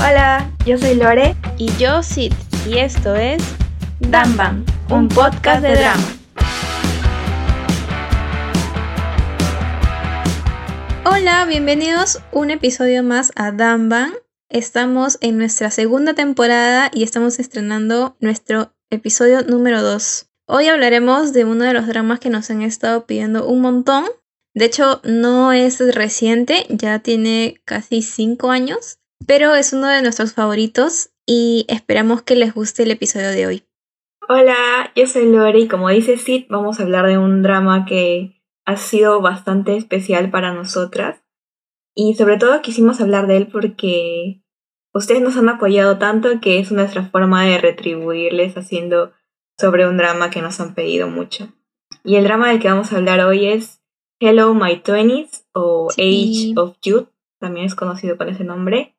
Hola, yo soy Lore y yo Sid y esto es Damban, un podcast de drama. Hola, bienvenidos un episodio más a Damban. Estamos en nuestra segunda temporada y estamos estrenando nuestro episodio número 2. Hoy hablaremos de uno de los dramas que nos han estado pidiendo un montón. De hecho, no es reciente, ya tiene casi 5 años, pero es uno de nuestros favoritos y esperamos que les guste el episodio de hoy. Hola, yo soy Lore y como dice Sid, vamos a hablar de un drama que ha sido bastante especial para nosotras. Y sobre todo quisimos hablar de él porque ustedes nos han apoyado tanto que es nuestra forma de retribuirles haciendo sobre un drama que nos han pedido mucho. Y el drama del que vamos a hablar hoy es Hello My Twenties o Age of Youth, también es conocido con ese nombre.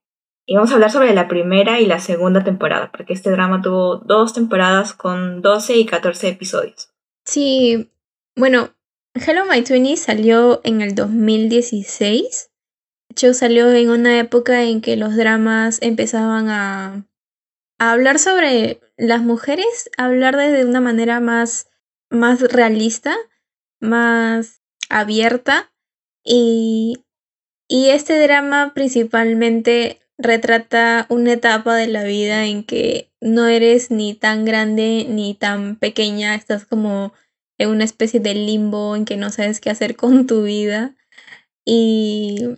Y vamos a hablar sobre la primera y la segunda temporada, porque este drama tuvo dos temporadas con 12 y 14 episodios. Sí, bueno, Hello My Twenties salió en el 2016 de hecho, salió en una época en que los dramas empezaban a, hablar sobre las mujeres, hablar de una manera más, más realista, más abierta. Y, y este drama principalmente retrata una etapa de la vida en que no eres ni tan grande ni tan pequeña, estás como en una especie de limbo en que no sabes qué hacer con tu vida. Y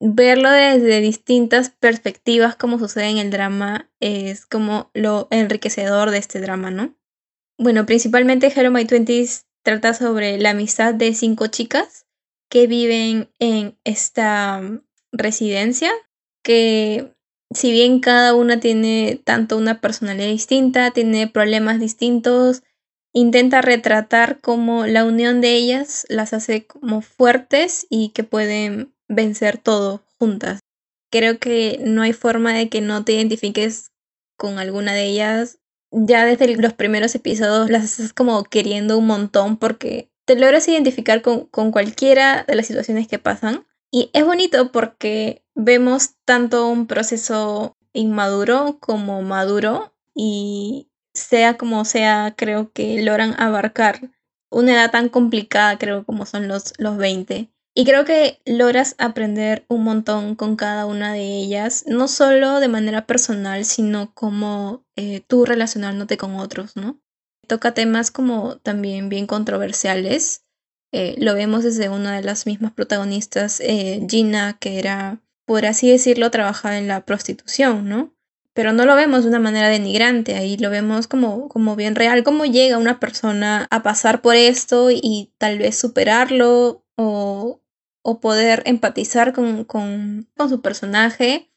verlo desde distintas perspectivas como sucede en el drama es como lo enriquecedor de este drama, ¿no? Bueno, principalmente Hello My Twenties trata sobre la amistad de cinco chicas que viven en esta residencia que si bien cada una tiene tanto una personalidad distinta, tiene problemas distintos, intenta retratar como la unión de ellas las hace como fuertes y que pueden vencer todo juntas. Creo que no hay forma de que no te identifiques con alguna de ellas. Ya desde los primeros episodios las estás como queriendo un montón porque te logras identificar con, con cualquiera de las situaciones que pasan. Y es bonito porque vemos tanto un proceso inmaduro como maduro y sea como sea, creo que logran abarcar una edad tan complicada, creo, como son los, los 20. Y creo que logras aprender un montón con cada una de ellas, no solo de manera personal, sino como eh, tú relacionándote con otros, ¿no? Toca temas como también bien controversiales. Eh, lo vemos desde una de las mismas protagonistas, eh, Gina, que era, por así decirlo, trabajaba en la prostitución, ¿no? Pero no lo vemos de una manera denigrante, ahí lo vemos como, como bien real, cómo llega una persona a pasar por esto y tal vez superarlo o, o poder empatizar con, con, con su personaje,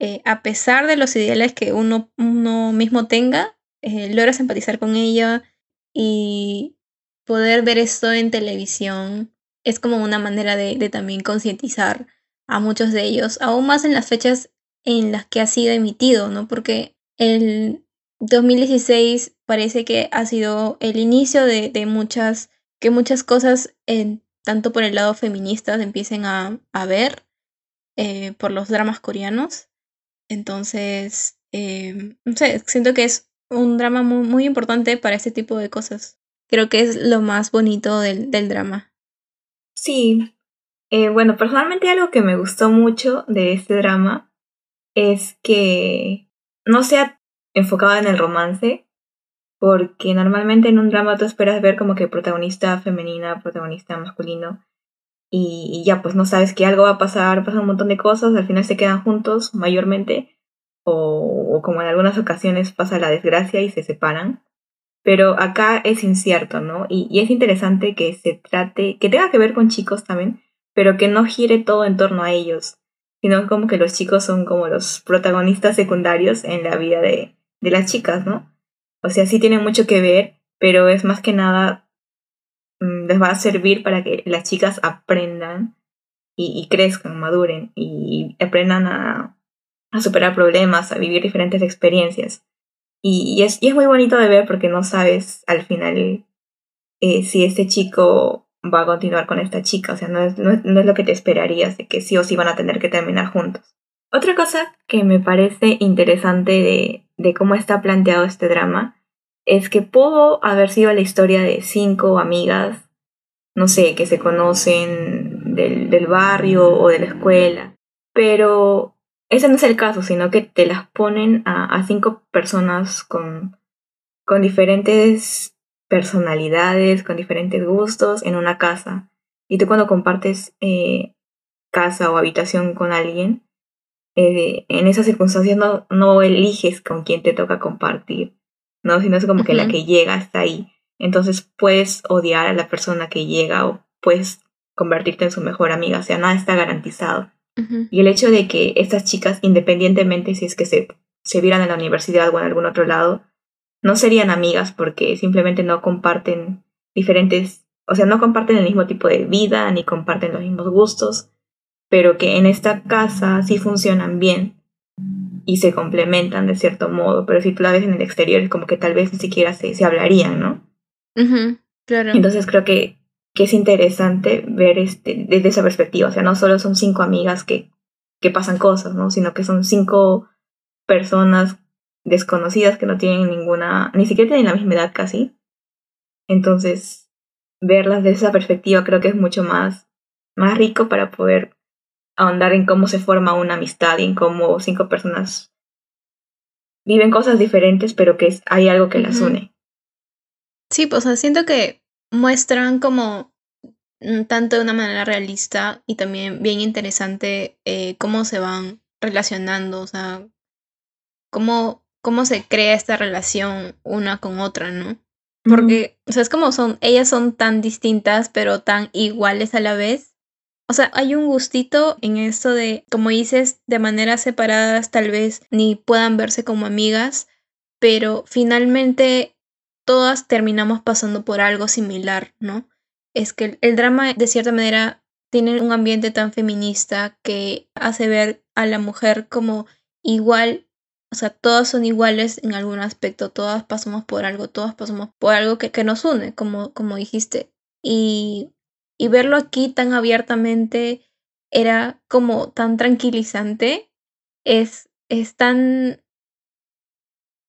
eh, a pesar de los ideales que uno, uno mismo tenga, logras empatizar con ella y poder ver esto en televisión es como una manera de, también concientizar a muchos de ellos, aún más en las fechas en las que ha sido emitido, ¿no? Porque el 2016 parece que ha sido el inicio de, muchas, que muchas cosas tanto por el lado feminista se empiecen a, ver eh, por los dramas coreanos. Entonces, eh, no sé, siento que es un drama muy, importante para este tipo de cosas. Creo que es lo más bonito del, del drama. Sí. Eh, bueno, personalmente algo que me gustó mucho de este drama es que no sea enfocado en el romance, porque normalmente en un drama tú esperas ver como que protagonista femenina, protagonista masculino, y, ya pues no sabes que algo va a pasar, pasan un montón de cosas, al final se quedan juntos mayormente, o, como en algunas ocasiones pasa la desgracia y se separan. Pero acá es incierto, ¿no? Y, y es interesante que se trate, que tenga que ver con chicos también, pero que no gire todo en torno a ellos, sino como que los chicos son como los protagonistas secundarios en la vida de, de las chicas, ¿no? O sea, sí tiene mucho que ver, pero es más que nada, mm, les va a servir para que las chicas aprendan y, crezcan, maduren y, aprendan a, superar problemas, a vivir diferentes experiencias. Y, es, es muy bonito de ver porque no sabes al final eh, si este chico va a continuar con esta chica. O sea, no es, no, es, lo que te esperarías de que sí o sí van a tener que terminar juntos. Otra cosa que me parece interesante de, de cómo está planteado este drama es que pudo haber sido la historia de cinco amigas, no sé, que se conocen del, del barrio o de la escuela, pero ese no es el caso, sino que te las ponen a, a cinco personas con, con diferentes personalidades, con diferentes gustos en una casa. Y tú cuando compartes eh, casa o habitación con alguien, eh, en esas circunstancias no, no eliges con quién te toca compartir, ¿no? Sino es como que la que llega está ahí. Entonces puedes odiar a la persona que llega o puedes convertirte en su mejor amiga, o sea, nada está garantizado. Y el hecho de que estas chicas, independientemente si es que se, se vieran en la universidad o en algún otro lado, no serían amigas porque simplemente no comparten diferentes, o sea, no comparten el mismo tipo de vida ni comparten los mismos gustos, pero que en esta casa sí funcionan bien y se complementan de cierto modo, pero si tú la ves en el exterior es como que tal vez ni siquiera se, se hablarían, ¿no? claro. Entonces creo que, que es interesante ver este, desde esa perspectiva, o sea, no solo son cinco amigas que, que pasan cosas, ¿no? Sino que son cinco personas desconocidas que no tienen ninguna, ni siquiera tienen la misma edad casi. Entonces, verlas desde esa perspectiva creo que es mucho más, más rico para poder ahondar en cómo se forma una amistad y en cómo cinco personas viven cosas diferentes, pero que hay algo que las une. Sí, pues siento que muestran como mm, tanto de una manera realista y también bien interesante eh, cómo se van relacionando, o sea, cómo, cómo se crea esta relación una con otra, ¿no? Porque, o sea, es como son, ellas son tan distintas, pero tan iguales a la vez, o sea, hay un gustito en esto de, como dices, de maneras separadas tal vez ni puedan verse como amigas, pero finalmente todas terminamos pasando por algo similar, ¿no? Es que el, drama de cierta manera tiene un ambiente tan feminista que hace ver a la mujer como igual, o sea, todas son iguales en algún aspecto, todas pasamos por algo, todas pasamos por algo que, que nos une, como, como dijiste. Y y verlo aquí tan abiertamente era como tan tranquilizante. Es, es tan,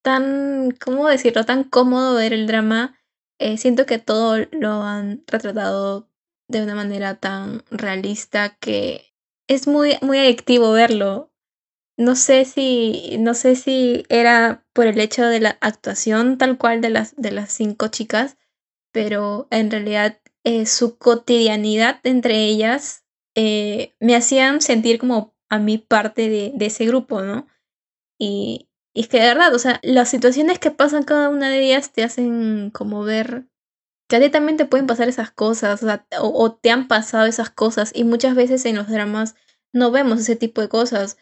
tan, ¿cómo decirlo? Tan cómodo ver el drama. Eh, siento que todo lo han retratado de una manera tan realista que es muy, muy adictivo verlo. No sé si, no sé si era por el hecho de la actuación tal cual de las, de las cinco chicas, pero en realidad eh, su cotidianidad entre ellas eh, me hacían sentir como a mí parte de, de ese grupo, ¿no? Y, y, es que de verdad, o sea, las situaciones que pasan cada una de ellas te hacen como ver que a ti también te pueden pasar esas cosas, o, o, te han pasado esas cosas, y muchas veces en los dramas no vemos ese tipo de cosas.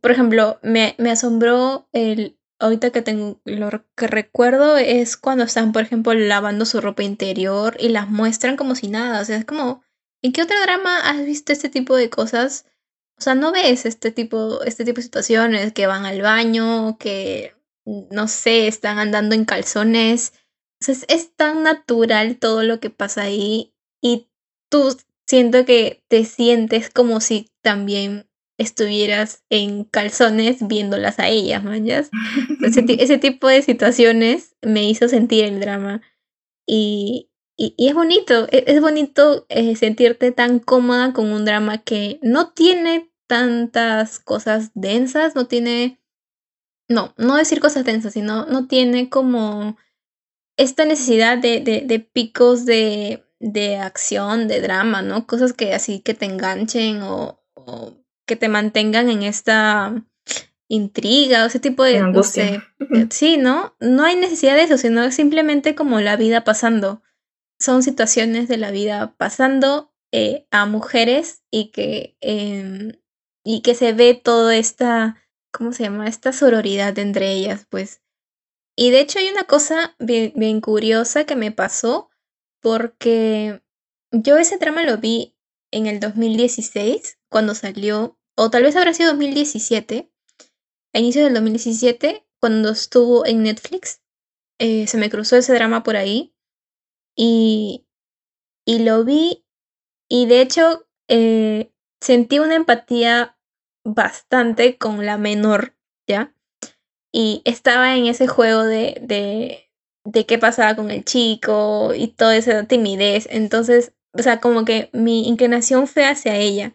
Por ejemplo, me, me asombró el, ahorita que tengo lo que recuerdo es cuando están, por ejemplo, lavando su ropa interior y las muestran como si nada. O sea, es como, ¿en qué otro drama has visto este tipo de cosas? O sea, no ves este tipo, este tipo de situaciones que van al baño, que no sé, están andando en calzones. O sea, es, es tan natural todo lo que pasa ahí y tú siento que te sientes como si también estuvieras en calzones viéndolas a ellas, manjas. Ese, ese, tipo de situaciones me hizo sentir el drama. Y, y, es bonito, e, es, bonito eh, sentirte tan cómoda con un drama que no tiene tantas cosas densas, no tiene... No, no decir cosas densas, sino no tiene como esta necesidad de, de, de picos de, de acción, de drama, ¿no? Cosas que así que te enganchen o, o que te mantengan en esta intriga o ese tipo de angustia. sí, ¿no? No hay necesidad de eso, sino simplemente como la vida pasando. Son situaciones de la vida pasando eh, a mujeres y que, em, y que se ve toda esta, ¿cómo se llama? Esta sororidad entre ellas, pues. Y de hecho hay una cosa bien, curiosa que me pasó porque yo ese trama lo vi en el 2016 cuando salió o tal vez habrá sido 2017, a inicios del 2017, cuando estuvo en Netflix, eh, se me cruzó ese drama por ahí y, y lo vi y de hecho eh, sentí una empatía bastante con la menor, ¿ya? Y estaba en ese juego de, de, qué pasaba con el chico y toda esa timidez. Entonces, o sea, como que mi inclinación fue hacia ella.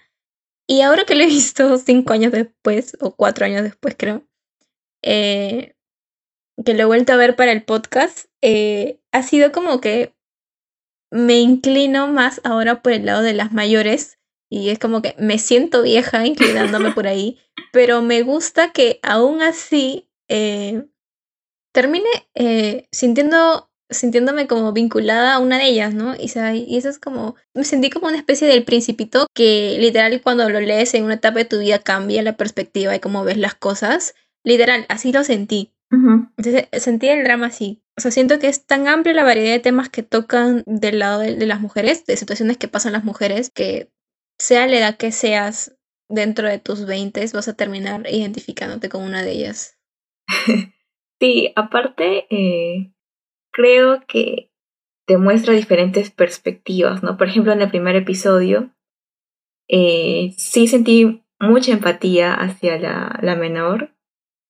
Y ahora que lo he visto cinco años después, o cuatro años después creo, eh, que lo he vuelto a ver para el podcast, eh, ha sido como que me inclino más ahora por el lado de las mayores y es como que me siento vieja inclinándome por ahí, pero me gusta que aún así eh, termine eh, sintiendo, sintiéndome como vinculada a una de ellas, ¿no? Y, y eso es como, me sentí como una especie del principito que literal cuando lo lees en una etapa de tu vida cambia la perspectiva de cómo ves las cosas. Literal, así lo sentí. Entonces sentí el drama así. O sea, siento que es tan amplia la variedad de temas que tocan del lado de, las mujeres, de situaciones que pasan las mujeres, que sea la edad que seas dentro de tus 20 vas a terminar identificándote con una de ellas. sí, aparte, eh, creo que te muestra diferentes perspectivas, ¿no? Por ejemplo, en el primer episodio, eh, sí sentí mucha empatía hacia la, la menor,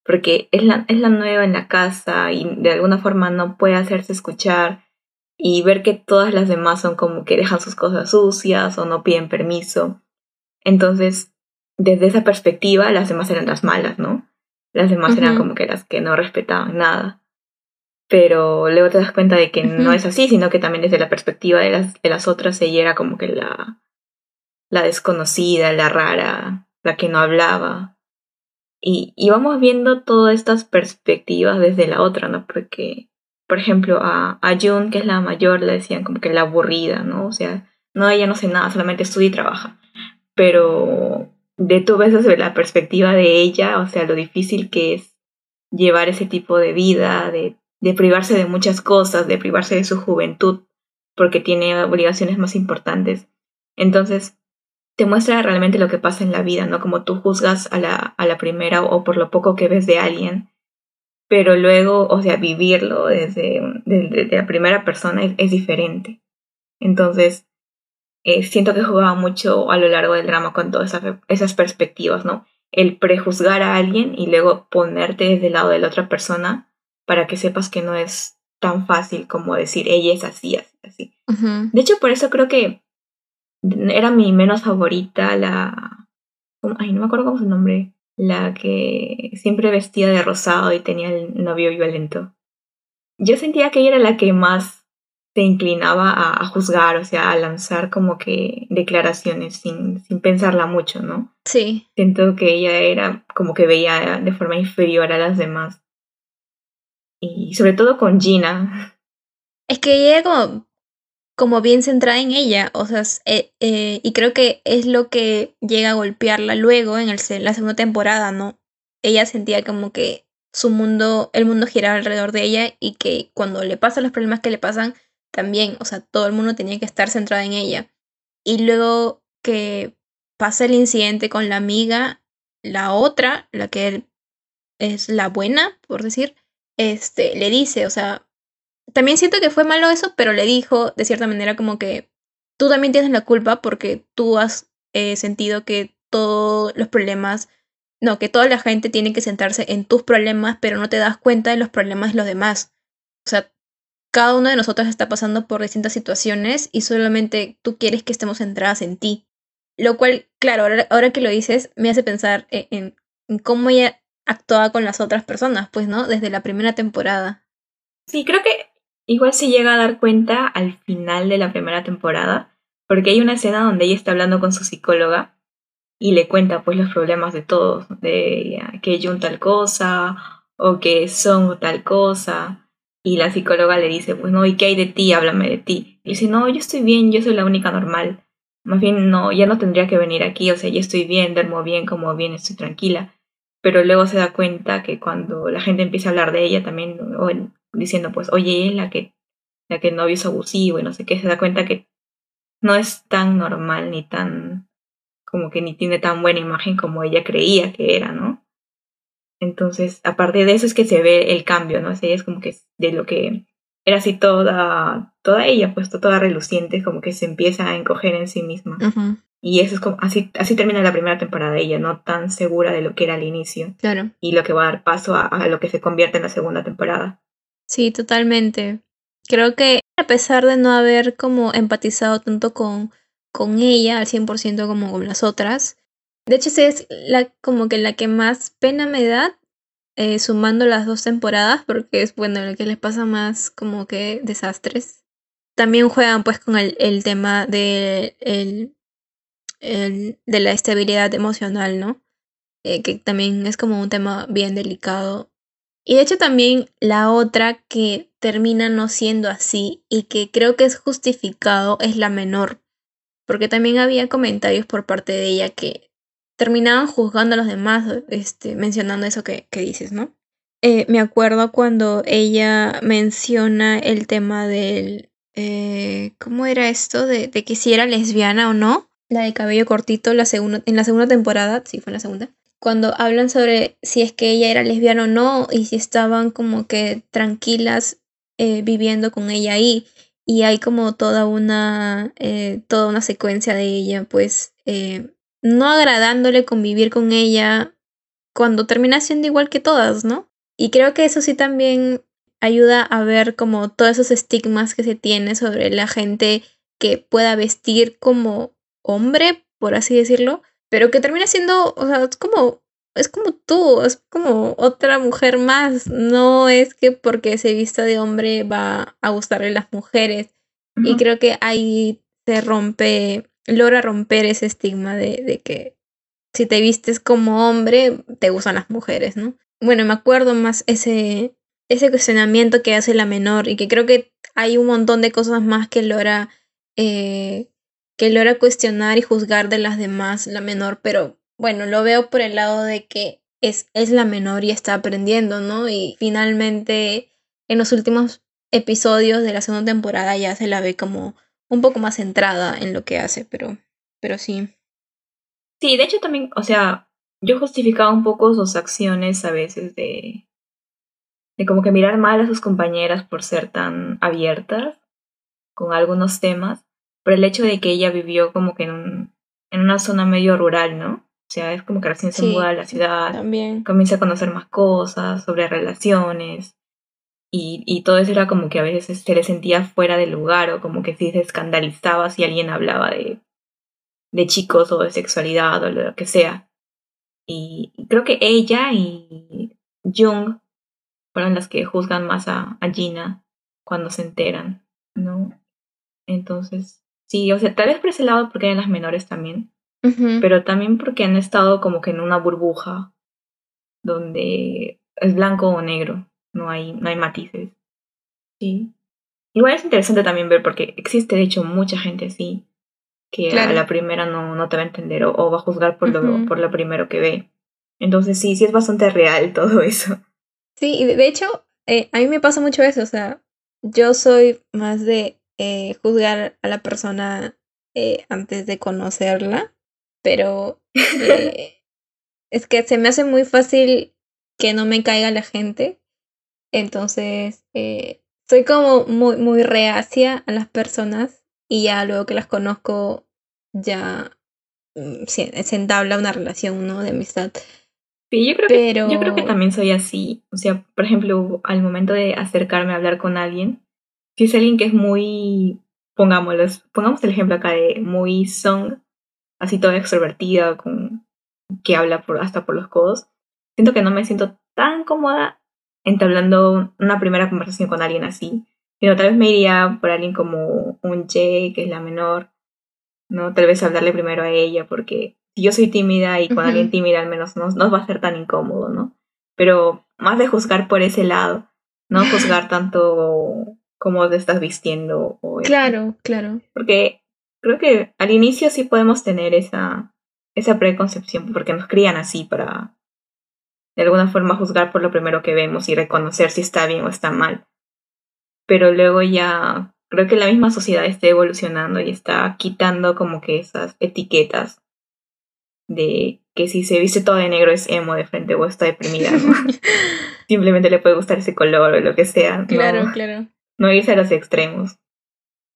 porque es la, es la nueva en la casa y de alguna forma no puede hacerse escuchar y ver que todas las demás son como que dejan sus cosas sucias o no piden permiso. Entonces, desde esa perspectiva, las demás eran las malas, ¿no? Las demás eran como que las que no respetaban nada. Pero luego te das cuenta de que no es así, sino que también desde la perspectiva de las, de las otras, ella era como que la, la desconocida, la rara, la que no hablaba. Y, y vamos viendo todas estas perspectivas desde la otra, ¿no? Porque, por ejemplo, a, a June, que es la mayor, le decían como que la aburrida, ¿no? O sea, no, ella no hace nada, solamente estudia y trabaja. Pero de tú ves desde la perspectiva de ella, o sea, lo difícil que es llevar ese tipo de vida, de, de privarse de muchas cosas, de privarse de su juventud, porque tiene obligaciones más importantes. Entonces, te muestra realmente lo que pasa en la vida, ¿no? Como tú juzgas a la, a la primera o por lo poco que ves de alguien, pero luego, o sea, vivirlo desde, desde, la primera persona es, diferente. Entonces, eh, siento que jugaba mucho a lo largo del drama con todas esas, esas perspectivas, ¿no? El prejuzgar a alguien y luego ponerte desde el lado de la otra persona para que sepas que no es tan fácil como decir ella es así, así, así. De hecho, por eso creo que era mi menos favorita, la... Ay, no me acuerdo cómo su nombre. La que siempre vestía de rosado y tenía el novio violento. Yo sentía que ella era la que más se inclinaba a, juzgar, o sea, a lanzar como que declaraciones sin, sin pensarla mucho, ¿no? Sí. Siento que ella era como que veía de forma inferior a las demás. Y sobre todo con Gina. Es que ella como como bien centrada en ella, o sea, eh, eh, y creo que es lo que llega a golpearla luego en el, la segunda temporada, ¿no? Ella sentía como que su mundo, el mundo giraba alrededor de ella y que cuando le pasan los problemas que le pasan, también, o sea, todo el mundo tenía que estar centrado en ella. Y luego que pasa el incidente con la amiga, la otra, la que es la buena, por decir, este, le dice, o sea, también siento que fue malo eso, pero le dijo de cierta manera como que tú también tienes la culpa porque tú has eh, sentido que todos los problemas, no, que toda la gente tiene que centrarse en tus problemas, pero no te das cuenta de los problemas de los demás. O sea, cada uno de nosotros está pasando por distintas situaciones y solamente tú quieres que estemos centradas en ti. Lo cual, claro, ahora, que lo dices, me hace pensar en, en, en cómo ella actuaba con las otras personas, pues, ¿no? Desde la primera temporada. Sí, creo que Igual se llega a dar cuenta al final de la primera temporada, porque hay una escena donde ella está hablando con su psicóloga y le cuenta pues los problemas de todos, de que Jun tal cosa o que son tal cosa. Y la psicóloga le dice, pues no, ¿y qué hay de ti? Háblame de ti. Y dice, no, yo estoy bien, yo soy la única normal. Más bien, no, ya no tendría que venir aquí, o sea, ya estoy bien, duermo bien, como bien, estoy tranquila. Pero luego se da cuenta que cuando la gente empieza a hablar de ella también, o diciendo pues, oye, la que, la que el novio es abusivo y no sé qué, se da cuenta que no es tan normal ni tan, como que ni tiene tan buena imagen como ella creía que era, ¿no? Entonces, aparte de eso es que se ve el cambio, ¿no? ella es como que de lo que era así toda, toda ella, pues toda reluciente, como que se empieza a encoger en sí misma. Y eso es como, así, así termina la primera temporada de ella, no tan segura de lo que era al inicio. Claro. Y lo que va a dar paso a, a lo que se convierte en la segunda temporada. Sí, totalmente. Creo que a pesar de no haber como empatizado tanto con, con ella al 100% como con las otras, de hecho es la, como que la que más pena me da eh, sumando las dos temporadas porque es bueno lo que les pasa más como que desastres. También juegan pues con el, el tema de, el, el, de la estabilidad emocional, ¿no? Eh, que también es como un tema bien delicado. Y de hecho también la otra que termina no siendo así y que creo que es justificado es la menor. Porque también había comentarios por parte de ella que terminaban juzgando a los demás, este, mencionando eso que, que dices, ¿no? Eh, me acuerdo cuando ella menciona el tema del... Eh, ¿Cómo era esto? De, que si era lesbiana o no. La de cabello cortito la segunda, en la segunda temporada, sí fue en la segunda. Cuando hablan sobre si es que ella era lesbiana o no y si estaban como que tranquilas eh, viviendo con ella ahí. Y hay como toda una eh, toda una secuencia de ella pues eh, no agradándole convivir con ella cuando termina siendo igual que todas no y creo que eso sí también ayuda a ver como todos esos estigmas que se tiene sobre la gente que pueda vestir como hombre por así decirlo pero que termina siendo o sea es como es como tú, es como otra mujer más. No es que porque se vista de hombre va a gustarle las mujeres. Uh -huh. Y creo que ahí se rompe, logra romper ese estigma de, de, que si te vistes como hombre, te gustan las mujeres, ¿no? Bueno, me acuerdo más ese, ese cuestionamiento que hace la menor y que creo que hay un montón de cosas más que logra, eh, que logra cuestionar y juzgar de las demás, la menor, pero bueno, lo veo por el lado de que es, es la menor y está aprendiendo, ¿no? Y finalmente en los últimos episodios de la segunda temporada ya se la ve como un poco más centrada en lo que hace, pero, pero sí. Sí, de hecho también, o sea, yo justificaba un poco sus acciones a veces de, de como que mirar mal a sus compañeras por ser tan abiertas con algunos temas, por el hecho de que ella vivió como que en, un, en una zona medio rural, ¿no? O sea, es como que recién se sí, muda a la ciudad, también. comienza a conocer más cosas sobre relaciones y, y, todo eso era como que a veces se le sentía fuera del lugar o como que sí se escandalizaba si alguien hablaba de, de chicos o de sexualidad o lo que sea. Y creo que ella y Jung fueron las que juzgan más a, a Gina cuando se enteran, ¿no? Entonces, sí, o sea, tal vez por ese lado porque eran las menores también Uh -huh. Pero también porque han estado como que en una burbuja donde es blanco o negro, no hay, no hay matices. Sí. Igual es interesante también ver porque existe de hecho mucha gente así que claro. a la primera no, no te va a entender o, o va a juzgar por, uh -huh. lo, por lo primero que ve. Entonces sí, sí es bastante real todo eso. Sí, y de hecho, eh, a mí me pasa mucho eso, o sea, yo soy más de eh, juzgar a la persona eh, antes de conocerla pero eh, es que se me hace muy fácil que no me caiga la gente. Entonces, eh, soy como muy, muy reacia a las personas y ya luego que las conozco, ya mm, se, se entabla una relación ¿no? de amistad. Sí, yo creo, Pero... que, yo creo que también soy así. O sea, por ejemplo, al momento de acercarme a hablar con alguien, si es alguien que es muy, pongámoslo, pongamos el ejemplo acá de muy song, así toda extrovertida, con, que habla por, hasta por los codos, siento que no me siento tan cómoda entablando una primera conversación con alguien así. Sino tal vez me iría por alguien como un Che, que es la menor, ¿no? Tal vez hablarle primero a ella, porque si yo soy tímida y con uh -huh. alguien tímida al menos no, no va a ser tan incómodo, ¿no? Pero más de juzgar por ese lado, no juzgar tanto cómo te estás vistiendo. O claro, eso. claro. Porque creo que al inicio sí podemos tener esa, esa preconcepción, porque nos crían así para de alguna forma juzgar por lo primero que vemos y reconocer si está bien o está mal. Pero luego ya creo que la misma sociedad está evolucionando y está quitando como que esas etiquetas de que si se viste todo de negro es emo de frente o está deprimida, ¿no? Simplemente le puede gustar ese color o lo que sea. ¿no? Claro, claro. No irse a los extremos.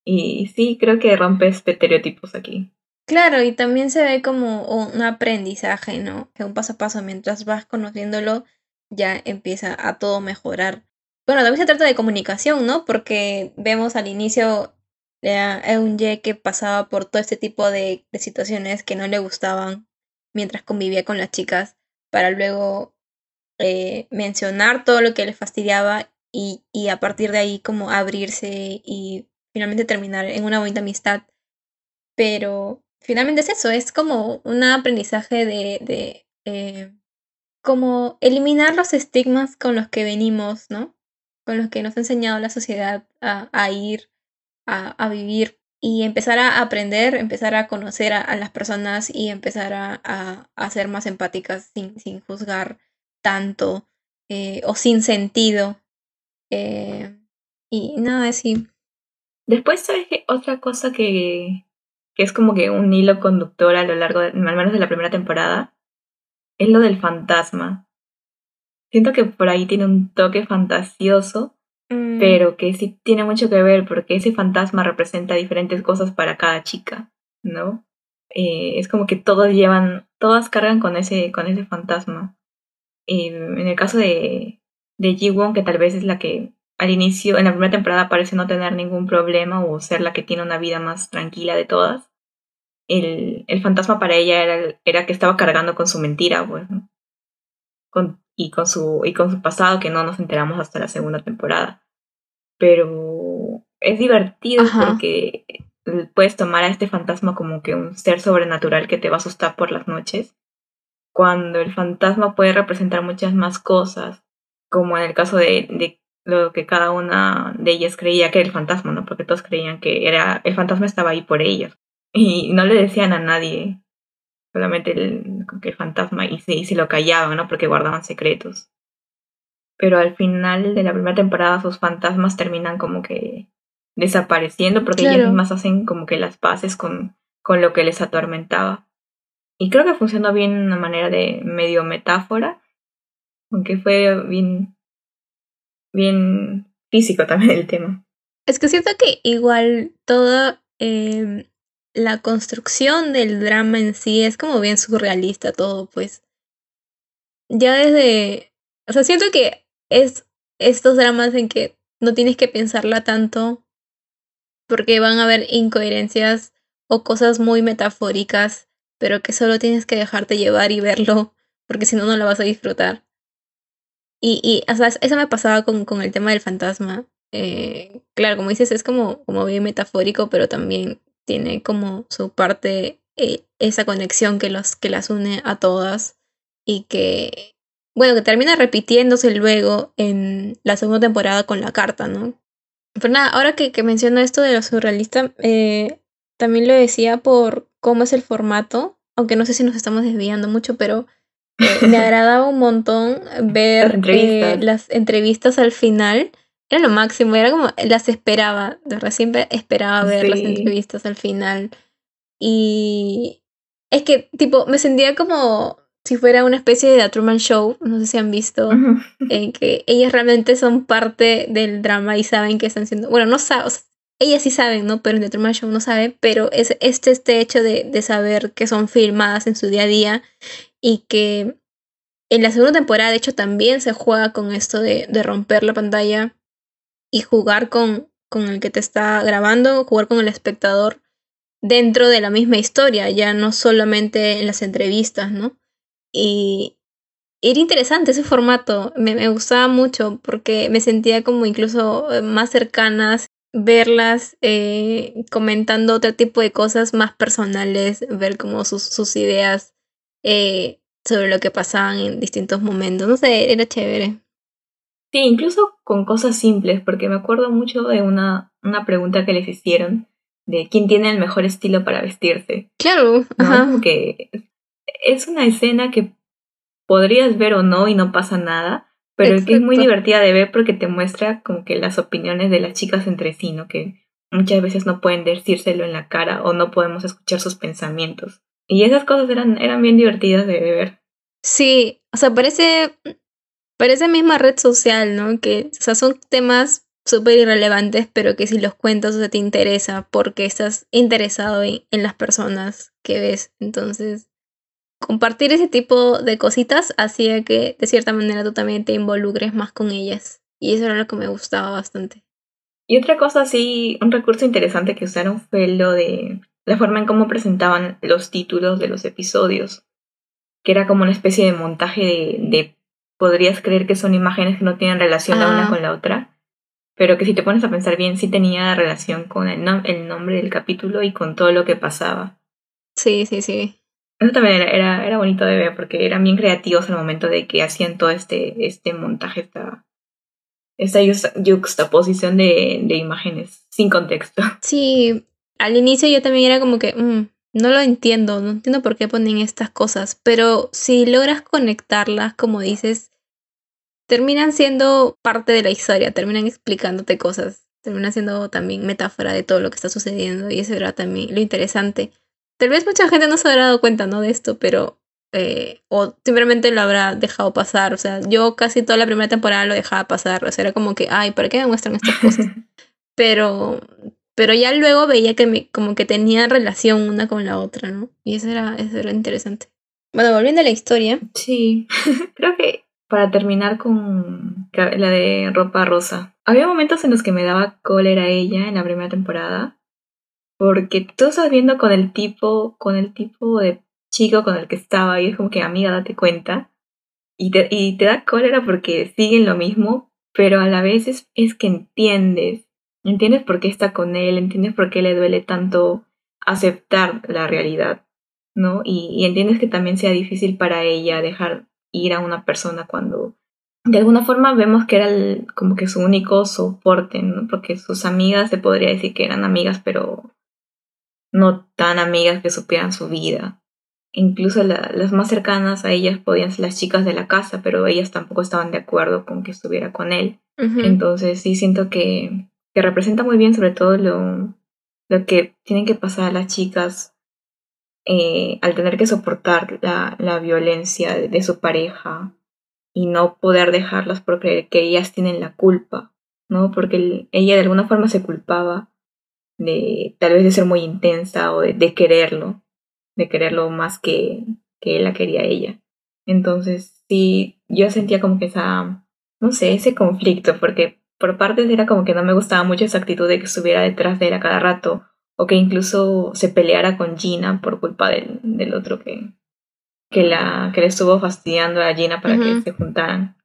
Y sí, creo que rompe estereotipos aquí. Claro, y también se ve como un aprendizaje, ¿no? Que un paso a paso, mientras vas conociéndolo, ya empieza a todo mejorar. Bueno, también se trata de comunicación, ¿no? Porque vemos al inicio a un Ye que pasaba por todo este tipo de, de situaciones que no le gustaban mientras convivía con las chicas, para luego eh, mencionar todo lo que le fastidiaba y, y a partir de ahí como abrirse y finalmente terminar en una bonita amistad. Pero finalmente es eso, es como un aprendizaje de, de eh, como eliminar los estigmas con los que venimos, ¿no? Con los que nos ha enseñado la sociedad a, a ir, a, a, vivir y empezar a aprender, empezar a conocer a, a las personas y empezar a, ser más empáticas sin, sin juzgar tanto eh, o sin sentido. Eh, y nada, así. Después, ¿sabes qué? Otra cosa que, que es como que un hilo conductor a lo largo, de, al menos de la primera temporada, es lo del fantasma. Siento que por ahí tiene un toque fantasioso, mm. pero que sí tiene mucho que ver porque ese fantasma representa diferentes cosas para cada chica, ¿no? Eh, es como que todos llevan, todas cargan con ese, con ese fantasma. en el caso de, de Ji-won, que tal vez es la que al inicio, en la primera temporada parece no tener ningún problema o ser la que tiene una vida más tranquila de todas, el, el fantasma para ella era, era que estaba cargando con su mentira, pues, con, y, con su, y con su pasado que no nos enteramos hasta la segunda temporada. Pero es divertido porque puedes tomar a este fantasma como que un ser sobrenatural que te va a asustar por las noches, cuando el fantasma puede representar muchas más cosas, como en el caso de, de lo que cada una de ellas creía que era el fantasma, ¿no? Porque todos creían que era el fantasma estaba ahí por ellos y no le decían a nadie, solamente el, el fantasma, y se, y se lo callaban, ¿no? Porque guardaban secretos. Pero al final de la primera temporada sus fantasmas terminan como que desapareciendo porque ellas mismas hacen como que las paces con, con lo que les atormentaba. Y creo que funcionó bien una manera de medio metáfora, aunque fue bien, bien físico también el tema. Es que siento que igual todo eh, la construcción del drama en sí es como bien surrealista todo, pues. Ya desde... O sea, siento que es estos dramas en que no tienes que pensarla tanto porque van a haber incoherencias o cosas muy metafóricas, pero que solo tienes que dejarte llevar y verlo, porque si no, no lo vas a disfrutar. Y, y o sea, eso me pasaba con, con el tema del fantasma. Eh, claro, como dices, es como, como bien metafórico, pero también tiene como su parte, eh, esa conexión que, los, que las une a todas y que, bueno, que termina repitiéndose luego en la segunda temporada con la carta, ¿no? Pero nada, ahora que, que menciono esto de lo surrealista, eh, también lo decía por cómo es el formato, aunque no sé si nos estamos desviando mucho, pero eh, me agradaba un montón ver las entrevistas al final era lo máximo, era como, las esperaba, de verdad, siempre esperaba ver las entrevistas al final. Y es que, tipo, me sentía como si fuera una especie de The Truman Show, no sé si han visto, en que ellas realmente son parte del drama y saben que están siendo, bueno, no saben, ellas sí saben, ¿no? Pero en The Truman Show no saben, pero es este, este hecho de, de saber que son filmadas en su día a día y que en la segunda temporada, de hecho, también se juega con esto de, de romper la pantalla y jugar con, con el que te está grabando, jugar con el espectador dentro de la misma historia, ya no solamente en las entrevistas, ¿no? Y era interesante ese formato, me, me gustaba mucho porque me sentía como incluso eh, más cercanas, verlas eh, comentando otro tipo de cosas más personales, ver como sus, sus ideas eh, sobre lo que pasaban en distintos momentos, no sé, era chévere. Sí, incluso con cosas simples, porque me acuerdo mucho de una, una pregunta que les hicieron de quién tiene el mejor estilo para vestirse. Claro, ajá. Que es una escena que podrías ver o no y no pasa nada, pero que es muy divertida de ver porque te muestra como que las opiniones de las chicas entre sí, ¿no? Que muchas veces no pueden decírselo en la cara o no podemos escuchar sus pensamientos. Y esas cosas eran, eran bien divertidas de ver. Sí, o sea, parece esa misma red social, ¿no? Que, o sea, son temas súper irrelevantes, pero que si los cuentas o sea, te interesa porque estás interesado en, en las personas que ves. Entonces, compartir ese tipo de cositas hacía que de cierta manera tú también te involucres más con ellas. Y eso era lo que me gustaba bastante. Y otra cosa sí, un recurso interesante que usaron fue lo de la forma en cómo presentaban los títulos de los episodios, que era como una especie de montaje de, podrías creer que son imágenes que no tienen relación la una ah. con la otra, pero que si te pones a pensar bien sí tenía relación con el, el nombre del capítulo y con todo lo que pasaba. Sí, sí, sí. Eso también era, era, era, bonito de ver porque eran bien creativos al momento de que hacían todo este, este montaje, esta, esta juxtaposición de, de imágenes sin contexto. Sí, al inicio yo también era como que, mm, no lo entiendo, no entiendo por qué ponen estas cosas, pero si logras conectarlas, como dices, terminan siendo parte de la historia, terminan explicándote cosas, terminan siendo también metáfora de todo lo que está sucediendo y eso era también lo interesante. Tal vez mucha gente no se habrá dado cuenta, ¿no? De esto, pero... Eh, o simplemente lo habrá dejado pasar. O sea, yo casi toda la primera temporada lo dejaba pasar. O sea, era como que, ay, ¿para qué me muestran estas cosas? pero, pero ya luego veía que me, como que tenía relación una con la otra, ¿no? Y eso era, eso era interesante. Bueno, volviendo a la historia. Sí, creo que para terminar con la de ropa rosa. Había momentos en los que me daba cólera ella en la primera temporada porque tú estás viendo con el tipo, con el tipo de chico con el que estaba y es como que amiga, date cuenta. Y te, y te da cólera porque siguen lo mismo, pero a la vez es, es que entiendes. Entiendes por qué está con él, entiendes por qué le duele tanto aceptar la realidad, ¿no? Y, y entiendes que también sea difícil para ella dejar ir a una persona cuando de alguna forma vemos que era como que su único soporte, ¿no? Porque sus amigas se podría decir que eran amigas, pero no tan amigas que supieran su vida. Incluso las más cercanas a ellas podían ser las chicas de la casa, pero ellas tampoco estaban de acuerdo con que estuviera con él. Entonces sí siento que, que, representa muy bien sobre todo lo, lo que tienen que pasar las chicas eh, al tener que soportar la, la violencia de, su pareja y no poder dejarlas por creer que ellas tienen la culpa, ¿no? Porque ella de alguna forma se culpaba de tal vez de ser muy intensa o de, quererlo, de quererlo más que, que él la quería ella. Entonces, sí, yo sentía como que esa, no sé, ese conflicto, porque por partes era como que no me gustaba mucho esa actitud de que estuviera detrás de él a cada rato, o que incluso se peleara con Gina por culpa del, del otro que, que, la, que le estuvo fastidiando a Gina para que se juntaran.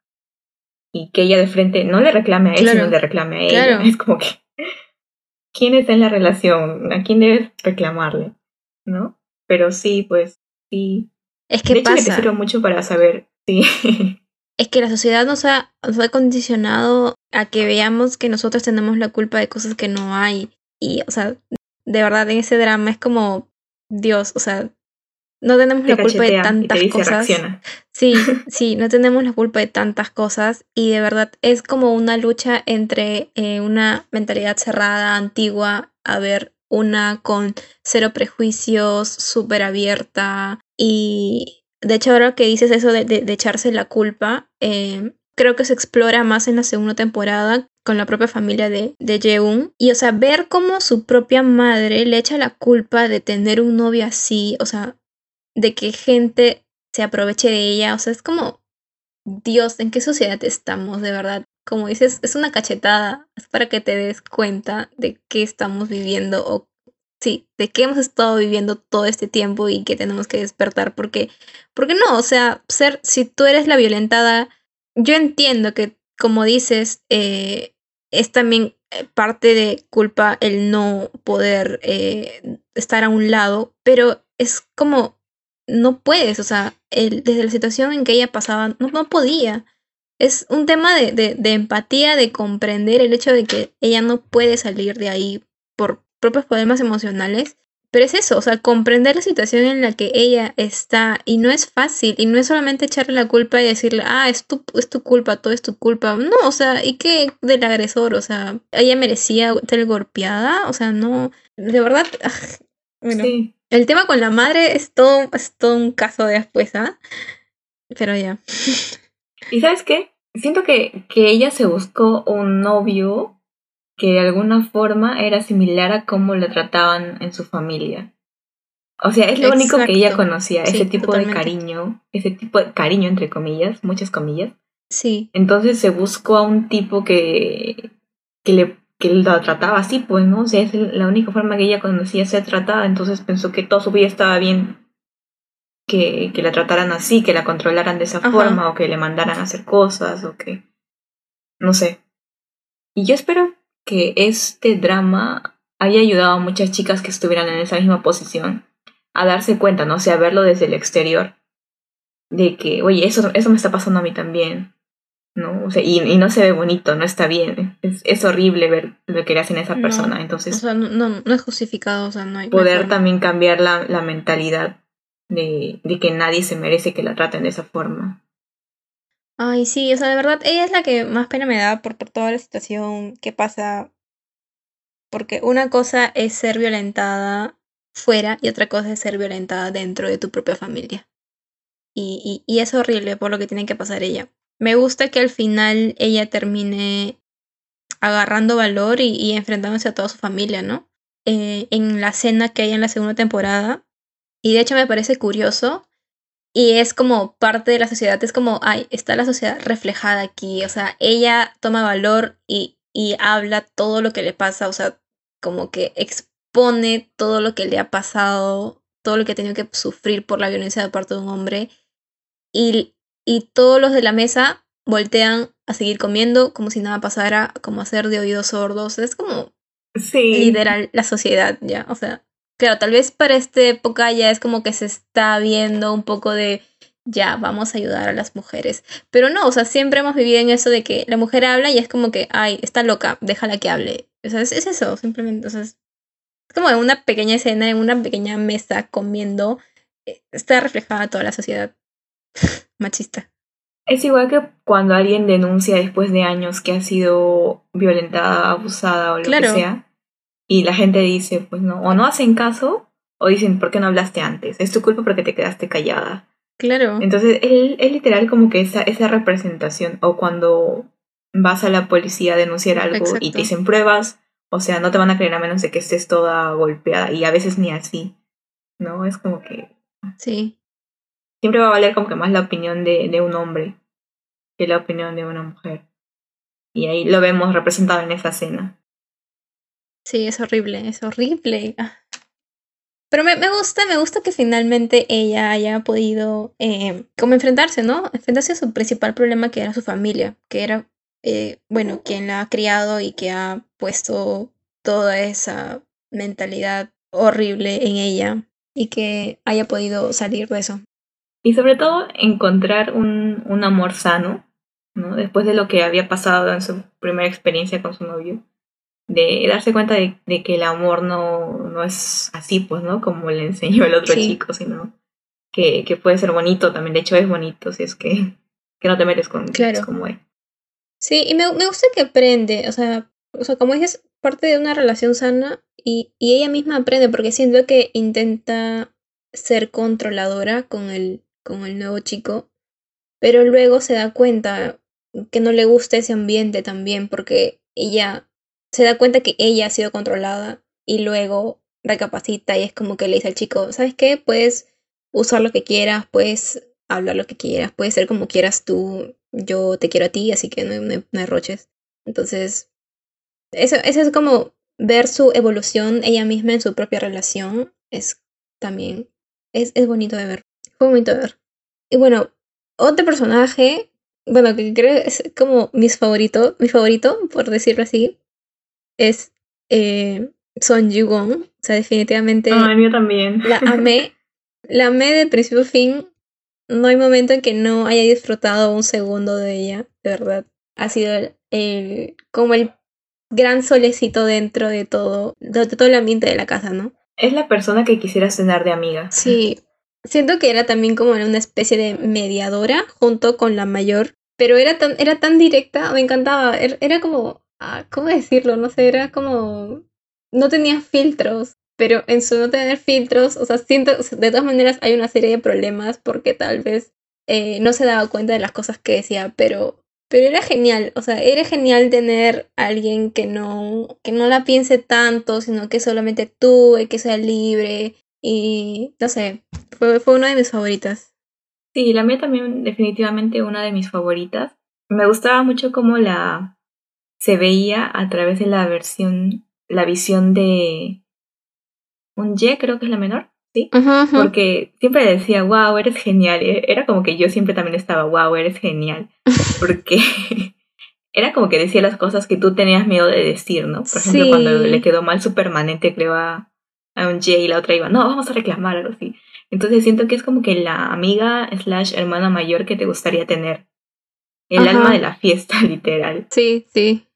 Y que ella de frente no le reclame a él, sino le reclame a ella. Es como que quién está en la relación, a quién debes reclamarle, ¿no? Pero sí, pues sí. Es que de pasa. Hecho, sirve mucho para saber, sí. Es que la sociedad nos ha, nos ha condicionado a que veamos que nosotros tenemos la culpa de cosas que no hay. Y, o sea, de verdad en ese drama es como, Dios, o sea, no tenemos la culpa de tantas cosas. Sí, sí, no tenemos la culpa de tantas cosas y de verdad es como una lucha entre eh, una mentalidad cerrada, antigua, a ver una con cero prejuicios, súper abierta y de hecho ahora que dices eso de, de, echarse la culpa, eh, creo que se explora más en la segunda temporada con la propia familia de, de Jeun. Y, o sea, ver cómo su propia madre le echa la culpa de tener un novio así, o sea, de que gente se aproveche de ella. O sea, es como, Dios, ¿en qué sociedad estamos? De verdad. Como dices, es una cachetada. Es para que te des cuenta de qué estamos viviendo o sí, de qué hemos estado viviendo todo este tiempo y que tenemos que despertar. Porque, porque no, o sea, ser, si tú eres la violentada, yo entiendo que, como dices, eh, es también eh, parte de culpa el no poder eh, estar a un lado, pero es como no puedes, o sea, el, desde la situación en que ella pasaba, no, podía. Es un tema de, empatía, de comprender el hecho de que ella no puede salir de ahí por propios problemas emocionales. Pero es eso, o sea, comprender la situación en la que ella está y no es fácil y no es solamente echarle la culpa y decirle, ah, es tu, es tu culpa, todo es tu culpa. No, o sea, ¿y qué del agresor? O sea, ella merecía ser golpeada, o sea, no, de verdad, ah, bueno, sí. El tema con la madre es todo, es todo un caso de después, ¿ah? Pero ya. ¿Y sabes qué? Siento que, que ella se buscó un novio que de alguna forma era similar a cómo le trataban en su familia. O sea, es lo único que ella conocía, ese tipo de cariño, ese tipo de cariño entre comillas, muchas comillas. Sí. Entonces se buscó a un tipo que, que le que la trataba así, pues, ¿no? O sea, es la única forma que ella conocía ser tratada, entonces pensó que toda su vida estaba bien que, que la trataran así, que la controlaran de esa forma, o que le mandaran a hacer cosas, o que... no sé. Y yo espero que este drama haya ayudado a muchas chicas que estuvieran en esa misma posición a darse cuenta, ¿no? O sea, a verlo desde el exterior. De que, oye, eso, eso me está pasando a mí también. ¿no? O sea, y, y, no se ve bonito, no está bien. Es, es horrible ver lo que le hacen a esa persona. Entonces, o sea, no, no, es justificado, o sea, no hay. Poder también cambiar la, la mentalidad de, de, que nadie se merece que la traten de esa forma. Ay, sí, o sea, de verdad, ella es la que más pena me da por, toda la situación que pasa. Porque una cosa es ser violentada fuera y otra cosa es ser violentada dentro de tu propia familia. Y, y, y es horrible por lo que tiene que pasar ella. Me gusta que al final ella termine agarrando valor y, enfrentándose a toda su familia, ¿no? Eh, en la cena que hay en la segunda temporada. Y de hecho me parece curioso. Y es como parte de la sociedad, es como, ay, está la sociedad reflejada aquí. O sea, ella toma valor y, y habla todo lo que le pasa, o sea, como que expone todo lo que le ha pasado, todo lo que ha tenido que sufrir por la violencia de parte de un hombre. Y y todos los de la mesa voltean a seguir comiendo como si nada pasara, como hacer de oídos sordos. Es como sí. literal la sociedad ya. O sea, claro, tal vez para esta época ya es como que se está viendo un poco de ya, vamos a ayudar a las mujeres. Pero no, o sea, siempre hemos vivido en eso de que la mujer habla y es como que, ay, está loca, déjala que hable. O sea, es, eso, simplemente. O sea, es como en una pequeña escena, en una pequeña mesa comiendo, eh, está reflejada toda la sociedad machista. Es igual que cuando alguien denuncia después de años que ha sido violentada, abusada o lo que sea, y la gente dice, pues no, o no hacen caso, o dicen, ¿por qué no hablaste antes? Es tu culpa porque te quedaste callada. Claro. Entonces, es, es literal como que esa, esa representación, o cuando vas a la policía a denunciar algo y te dicen pruebas, o sea, no te van a creer a menos de que estés toda golpeada, y a veces ni así, ¿no? Es como que... Sí siempre va a valer como que más la opinión de, de un hombre que la opinión de una mujer. Y ahí lo vemos representado en esa escena. Sí, es horrible, es horrible. Ah. Pero me, me gusta, me gusta que finalmente ella haya podido eh, como enfrentarse, ¿no? Enfrentarse a su principal problema que era su familia, que era, eh, bueno, quien la ha criado y que ha puesto toda esa mentalidad horrible en ella y que haya podido salir de eso. Y sobre todo encontrar un, un amor sano, ¿no? Después de lo que había pasado en su primera experiencia con su novio. De darse cuenta de, de que el amor no, no es así, pues, ¿no? Como le enseñó el otro chico, sino que, que, puede ser bonito también. De hecho, es bonito si es que, que no te metes con claro. como él. Sí, y me, me gusta que aprende, o sea, o sea, como dices, parte de una relación sana y, y ella misma aprende porque siento que intenta ser controladora con el, con el nuevo chico, pero luego se da cuenta que no le gusta ese ambiente también porque ella se da cuenta que ella ha sido controlada y luego recapacita y es como que le dice al chico, ¿sabes qué? Puedes usar lo que quieras, puedes hablar lo que quieras, puedes ser como quieras tú, yo te quiero a ti, así que no, no, roches. Entonces, eso, eso es como ver su evolución ella misma en su propia relación, es también, es, es bonito de ver. Fue muy ver. Y bueno, otro personaje, bueno, que creo es como mi favorito, mi favorito, por decirlo así, es eh, Son Yugon. O sea, definitivamente. Ah, el mío también. La amé. la amé de principio a fin. No hay momento en que no haya disfrutado un segundo de ella, de verdad. Ha sido el, como el gran solecito dentro de todo, de todo el ambiente de la casa, ¿no? Es la persona que quisiera cenar de amiga. Sí, Siento que era también como una especie de mediadora junto con la mayor, pero era tan, era tan directa, me encantaba, er, era como, ah, ¿cómo decirlo? No sé, era como, no tenía filtros, pero en su no tener filtros, o sea, siento, de todas maneras hay una serie de problemas porque tal vez eh, no se daba cuenta de las cosas que decía, pero, pero era genial, o sea, era genial tener a alguien que no, que no la piense tanto, sino que solamente tú, que sea libre. Y no sé, fue, fue una de mis favoritas. Sí, la mía también definitivamente una de mis favoritas. Me gustaba mucho cómo la se veía a través de la versión, la visión de un Y, creo que es la menor, ¿sí? Porque siempre decía, wow, eres genial. E, era como que yo siempre también estaba, wow, eres genial. Porque era como que decía las cosas que tú tenías miedo de decir, ¿no? Por ejemplo, cuando le quedó mal su permanente, creo, a, a un J y la otra iba, no, vamos a reclamar algo así. Entonces siento que es como que la amiga slash hermana mayor que te gustaría tener. El alma de la fiesta, literal. Sí, sí.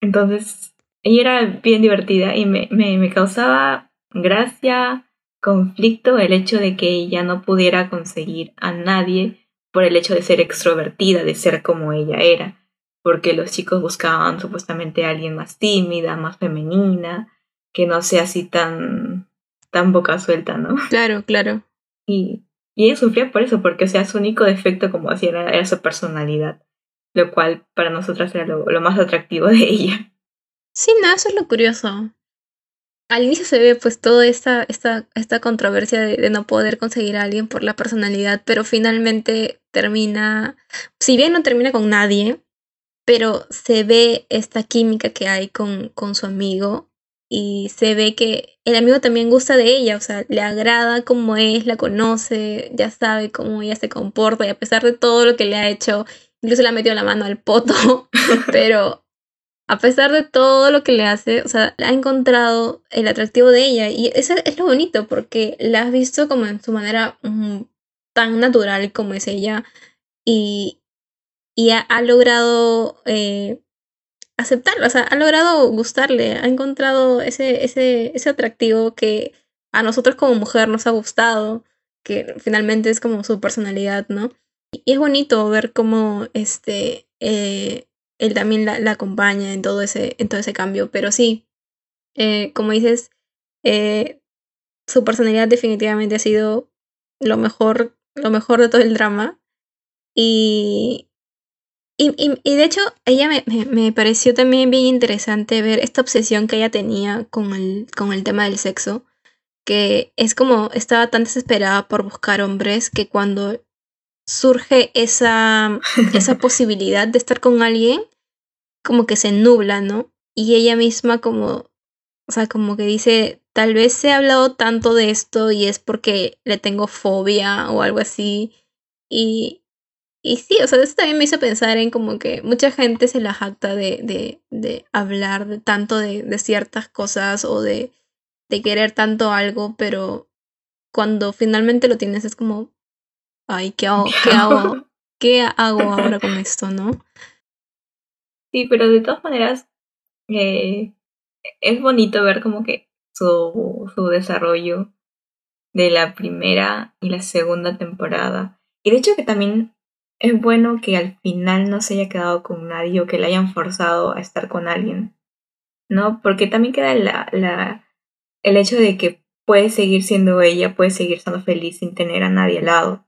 Entonces, ella era bien divertida y me, me, me causaba gracia, conflicto el hecho de que ella no pudiera conseguir a nadie por el hecho de ser extrovertida, de ser como ella era, porque los chicos buscaban supuestamente a alguien más tímida, más femenina, que no sea así tan tan boca suelta, ¿no? Claro, claro. Y, y ella sufría por eso, porque, o sea, su único defecto, como así, era, era su personalidad, lo cual para nosotras era lo, más atractivo de ella. Sí, no, eso es lo curioso. Al inicio se ve pues toda esta, esta, esta controversia de, de, no poder conseguir a alguien por la personalidad, pero finalmente termina, si bien no termina con nadie, pero se ve esta química que hay con, con su amigo y se ve que el amigo también gusta de ella, o sea, le agrada cómo es, la conoce, ya sabe cómo ella se comporta y a pesar de todo lo que le ha hecho, incluso le ha metido la mano al poto, pero a pesar de todo lo que le hace, o sea, ha encontrado el atractivo de ella y eso es lo bonito porque la has visto como en su manera mm, tan natural como es ella y, y ha, logrado eh, aceptarlo, o sea, ha logrado gustarle, ha encontrado ese, ese, ese atractivo que a nosotros como mujer nos ha gustado, que finalmente es como su personalidad, ¿no? Y es bonito ver cómo este, eh, él también la, acompaña en todo, ese, en ese cambio, pero sí, eh, como dices, eh, su personalidad definitivamente ha sido lo mejor, lo mejor de todo el drama. Y, y, y, y, de hecho, ella me, me, me, pareció también bien interesante ver esta obsesión que ella tenía con el, con el tema del sexo, que es como estaba tan desesperada por buscar hombres que cuando surge esa, esa posibilidad de estar con alguien, como que se nubla, ¿no? Y ella misma como, o sea, como que dice, tal vez se ha hablado tanto de esto y es porque le tengo fobia o algo así. Y, y sí, o sea, eso también me hizo pensar en como que mucha gente se la jacta de, de, de hablar de tanto de, de, ciertas cosas o de, de querer tanto algo, pero cuando finalmente lo tienes es como, ay, ¿qué hago? ¿Qué hago? ¿Qué hago ahora con esto, no? Sí, pero de todas maneras, eh, es bonito ver como que su, su desarrollo de la primera y la segunda temporada. Y de hecho que también es bueno que al final no se haya quedado con nadie o que le hayan forzado a estar con alguien, ¿no? Porque también queda la, la, el hecho de que puede seguir siendo ella, puede seguir estando feliz sin tener a nadie al lado.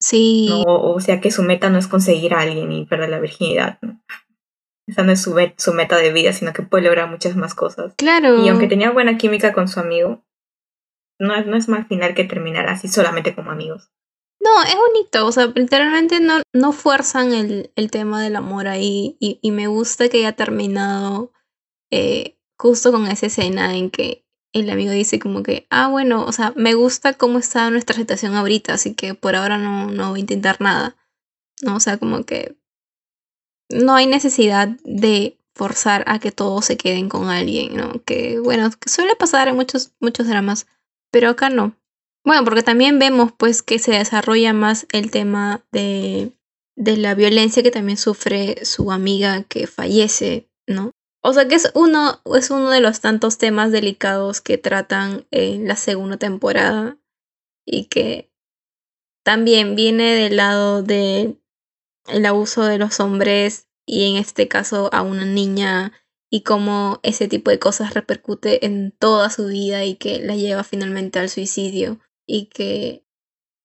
Sí. ¿no? O, o, sea que su meta no es conseguir a alguien y perder la virginidad, ¿no? Esa no es su, su meta de vida, sino que puede lograr muchas más cosas. Claro. Y aunque tenía buena química con su amigo, no es, no es mal final que terminar así solamente como amigos. No, es bonito, o sea, literalmente no, no fuerzan el, el tema del amor ahí y, y, me gusta que haya terminado eh, justo con esa escena en que el amigo dice como que, ah, bueno, o sea, me gusta cómo está nuestra situación ahorita, así que por ahora no, no voy a intentar nada, ¿no? O sea, como que no hay necesidad de forzar a que todos se queden con alguien, ¿no? Que, bueno, que suele pasar en muchos, muchos dramas, pero acá no. Bueno, porque también vemos pues que se desarrolla más el tema de, de la violencia que también sufre su amiga que fallece, ¿no? O sea que es uno, es uno de los tantos temas delicados que tratan en la segunda temporada y que también viene del lado de el abuso de los hombres y en este caso a una niña y cómo ese tipo de cosas repercute en toda su vida y que la lleva finalmente al suicidio. Y que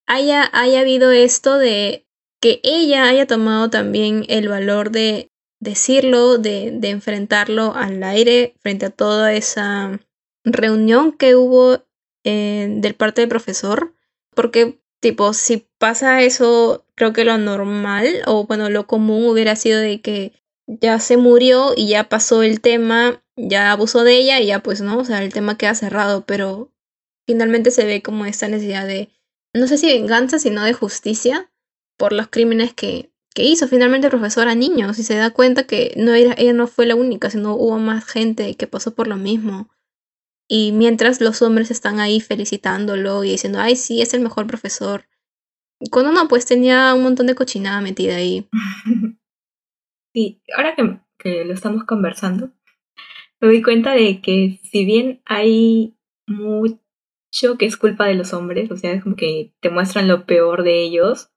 haya, haya habido esto de que ella haya tomado también el valor de decirlo, de, de enfrentarlo al aire frente a toda esa reunión que hubo eh, del parte del profesor, porque tipo, si pasa eso, creo que lo normal o bueno, lo común hubiera sido de que ya se murió y ya pasó el tema, ya abusó de ella y ya pues no, o sea, el tema queda cerrado, pero finalmente se ve como esta necesidad de, no sé si venganza, sino de justicia por los crímenes que, que hizo finalmente el profesor a niños y se da cuenta que no era, ella no fue la única, sino hubo más gente que pasó por lo mismo. Y mientras los hombres están ahí felicitándolo y diciendo, ay, sí, es el mejor profesor. Cuando no, pues tenía un montón de cochinada metida ahí. Sí, ahora que, que lo estamos conversando, me doy cuenta de que si bien hay mucho que es culpa de los hombres, o sea, es como que te muestran lo peor de ellos,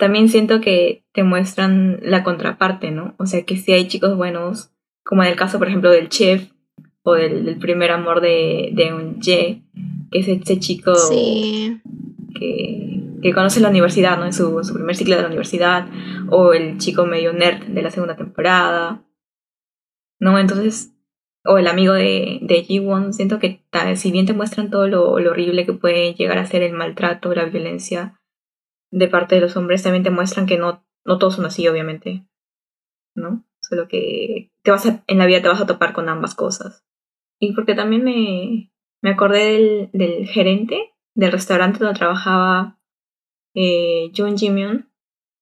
también siento que te muestran la contraparte, ¿no? O sea, que si hay chicos buenos, como en el caso, por ejemplo, del chef o del, primer amor de, de un Ye, que es ese chico que, que, conoce la universidad, ¿no? En su, su, primer ciclo de la universidad, o el chico medio nerd de la segunda temporada, ¿no? Entonces, o el amigo de, de Ji-won, siento que si bien te muestran todo lo, lo horrible que puede llegar a ser el maltrato, la violencia, de parte de los hombres también te muestran que no, no todos son así, obviamente. ¿No? Solo que te vas en la vida te vas a topar con ambas cosas. Y porque también me, me acordé del, del gerente del restaurante donde trabajaba eh, John Jimion,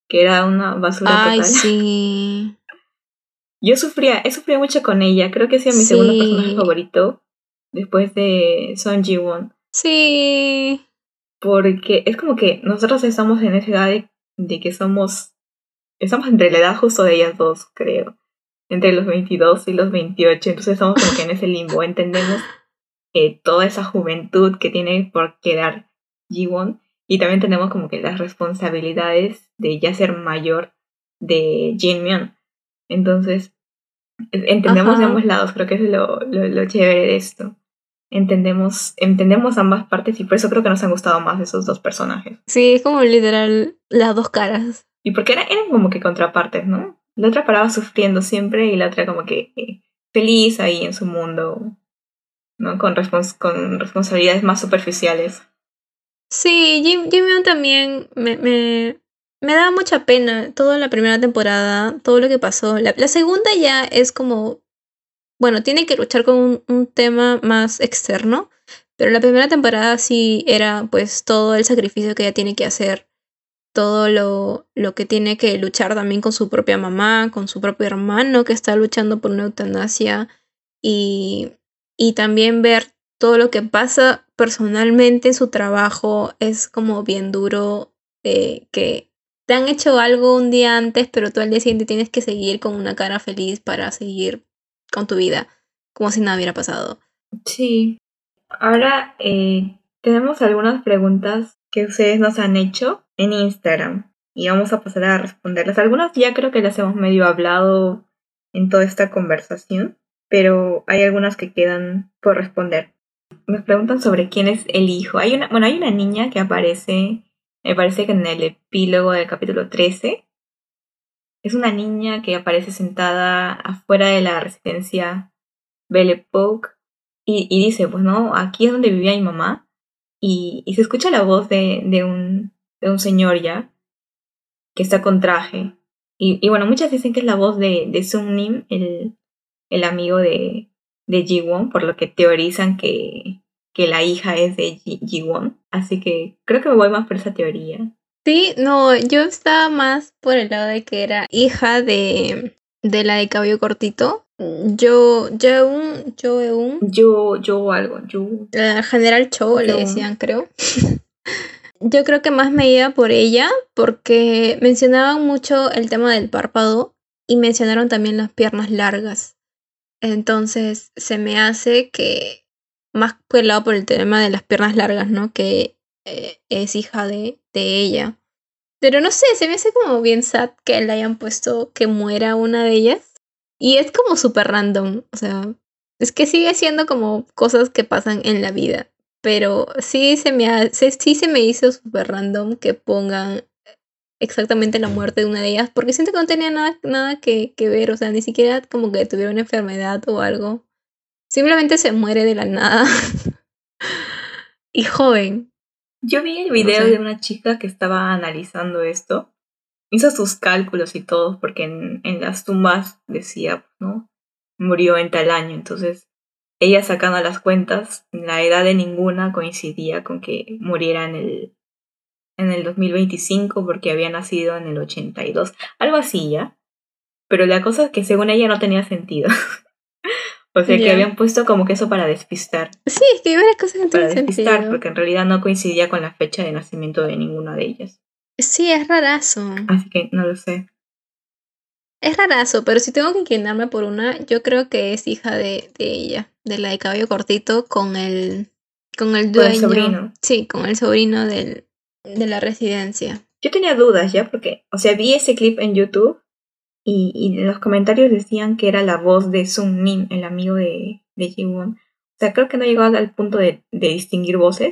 que era una basura Ay, sí. Yo sufría, he sufrido mucho con ella. Creo que ha sido mi segundo personaje favorito después de Son Ji-won. Sí porque es como que nosotros estamos en esa edad de, que somos, estamos entre la edad justo de ellas dos, creo, entre los 22 y los 28, entonces estamos como que en ese limbo, entendemos eh, toda esa juventud que tiene por quedar Jiwon y también tenemos como que las responsabilidades de ya ser mayor de Jin Myun. Entonces, entendemos de ambos lados, creo que es lo, lo, lo chévere de esto entendemos, entendemos ambas partes y por eso creo que nos han gustado más esos dos personajes. Sí, es como literal las dos caras. Y porque eran, eran como que contrapartes, ¿no? La otra paraba sufriendo siempre y la otra como que eh, feliz ahí en su mundo, ¿no? Con, con responsabilidades más superficiales. Sí, Jim, Jimmy también me, me, me da mucha pena toda la primera temporada, todo lo que pasó. La, la segunda ya es como bueno, tiene que luchar con un, tema más externo, pero la primera temporada sí era pues todo el sacrificio que ella tiene que hacer, todo lo, lo que tiene que luchar también con su propia mamá, con su propio hermano que está luchando por una eutanasia y, y también ver todo lo que pasa personalmente en su trabajo es como bien duro eh, que te han hecho algo un día antes, pero tú al día siguiente tienes que seguir con una cara feliz para seguir con tu vida, como si nada hubiera pasado. Sí. Ahora eh, tenemos algunas preguntas que ustedes nos han hecho en Instagram y vamos a pasar a responderlas. Algunas ya creo que las hemos medio hablado en toda esta conversación, pero hay algunas que quedan por responder. Nos preguntan sobre quién es el hijo. Hay una, bueno, hay una niña que aparece, me parece que en el epílogo del capítulo 13, es una niña que aparece sentada afuera de la residencia Belle Époque y, dice, pues no, aquí es donde vivía mi mamá. Y, y se escucha la voz de, un, de un señor ya que está con traje. Y, y, bueno, muchas dicen que es la voz de, de Sung Nim, el, el amigo de, de Ji Won, por lo que teorizan que, que la hija es de Ji, Ji Won. Así que creo que me voy más por esa teoría. Sí, no, yo estaba más por el lado de que era hija de, de la de cabello cortito. Yo, yo, yo, yo, yo algo, yo. General Cho le decían, creo. yo creo que más me iba por ella porque mencionaban mucho el tema del párpado y mencionaron también las piernas largas. Entonces se me hace que más por el lado por el tema de las piernas largas, ¿no? Que eh, es hija de, de ella. Pero no sé, se me hace como bien sad que le hayan puesto que muera una de ellas. Y es como súper random. O sea, es que sigue siendo como cosas que pasan en la vida. Pero sí se me, sí se me hizo súper random que pongan exactamente la muerte de una de ellas, porque siento que no tenía nada, nada que, que ver, o sea, ni siquiera como que tuviera una enfermedad o algo. Simplemente se muere de la nada. y joven. Yo vi el video de una chica que estaba analizando esto. Hizo sus cálculos y todo, porque en, en las tumbas decía, ¿no? Murió en tal año. Entonces, ella sacando las cuentas, la edad de ninguna coincidía con que muriera en el, en el 2025 porque había nacido en el 82. Algo así ya. Pero la cosa es que según ella no tenía sentido. O sea, que habían puesto como que eso para despistar. Sí, es que hay varias cosas que no Para despistar, porque en realidad no coincidía con la fecha de nacimiento de ninguna de ellas. Sí, es rarazo. Así que no lo sé. Es rarazo, pero si tengo que inclinarme por una, yo creo que es hija de, de ella, de la de cabello cortito, con el, con el dueño. Con el sobrino. Sí, con el sobrino del, de la residencia. Yo tenía dudas ya, porque, o sea, vi ese clip en YouTube y, y los comentarios decían que era la voz de Sung Nim, el amigo de, de ji O sea, creo que no llegó al punto de, de distinguir voces,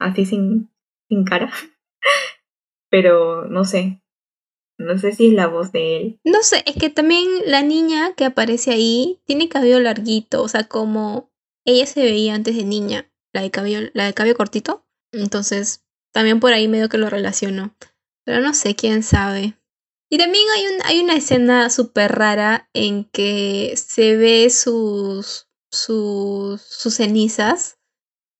así sin, sin cara. Pero no sé. No sé si es la voz de él. No sé, es que también la niña que aparece ahí tiene cabello larguito, o sea, como ella se veía antes de niña, la de cabello, la de cabello cortito. Entonces, también por ahí medio que lo relaciono. Pero no sé, quién sabe. Y también hay, un, hay una escena súper rara en que se ve sus, sus, sus cenizas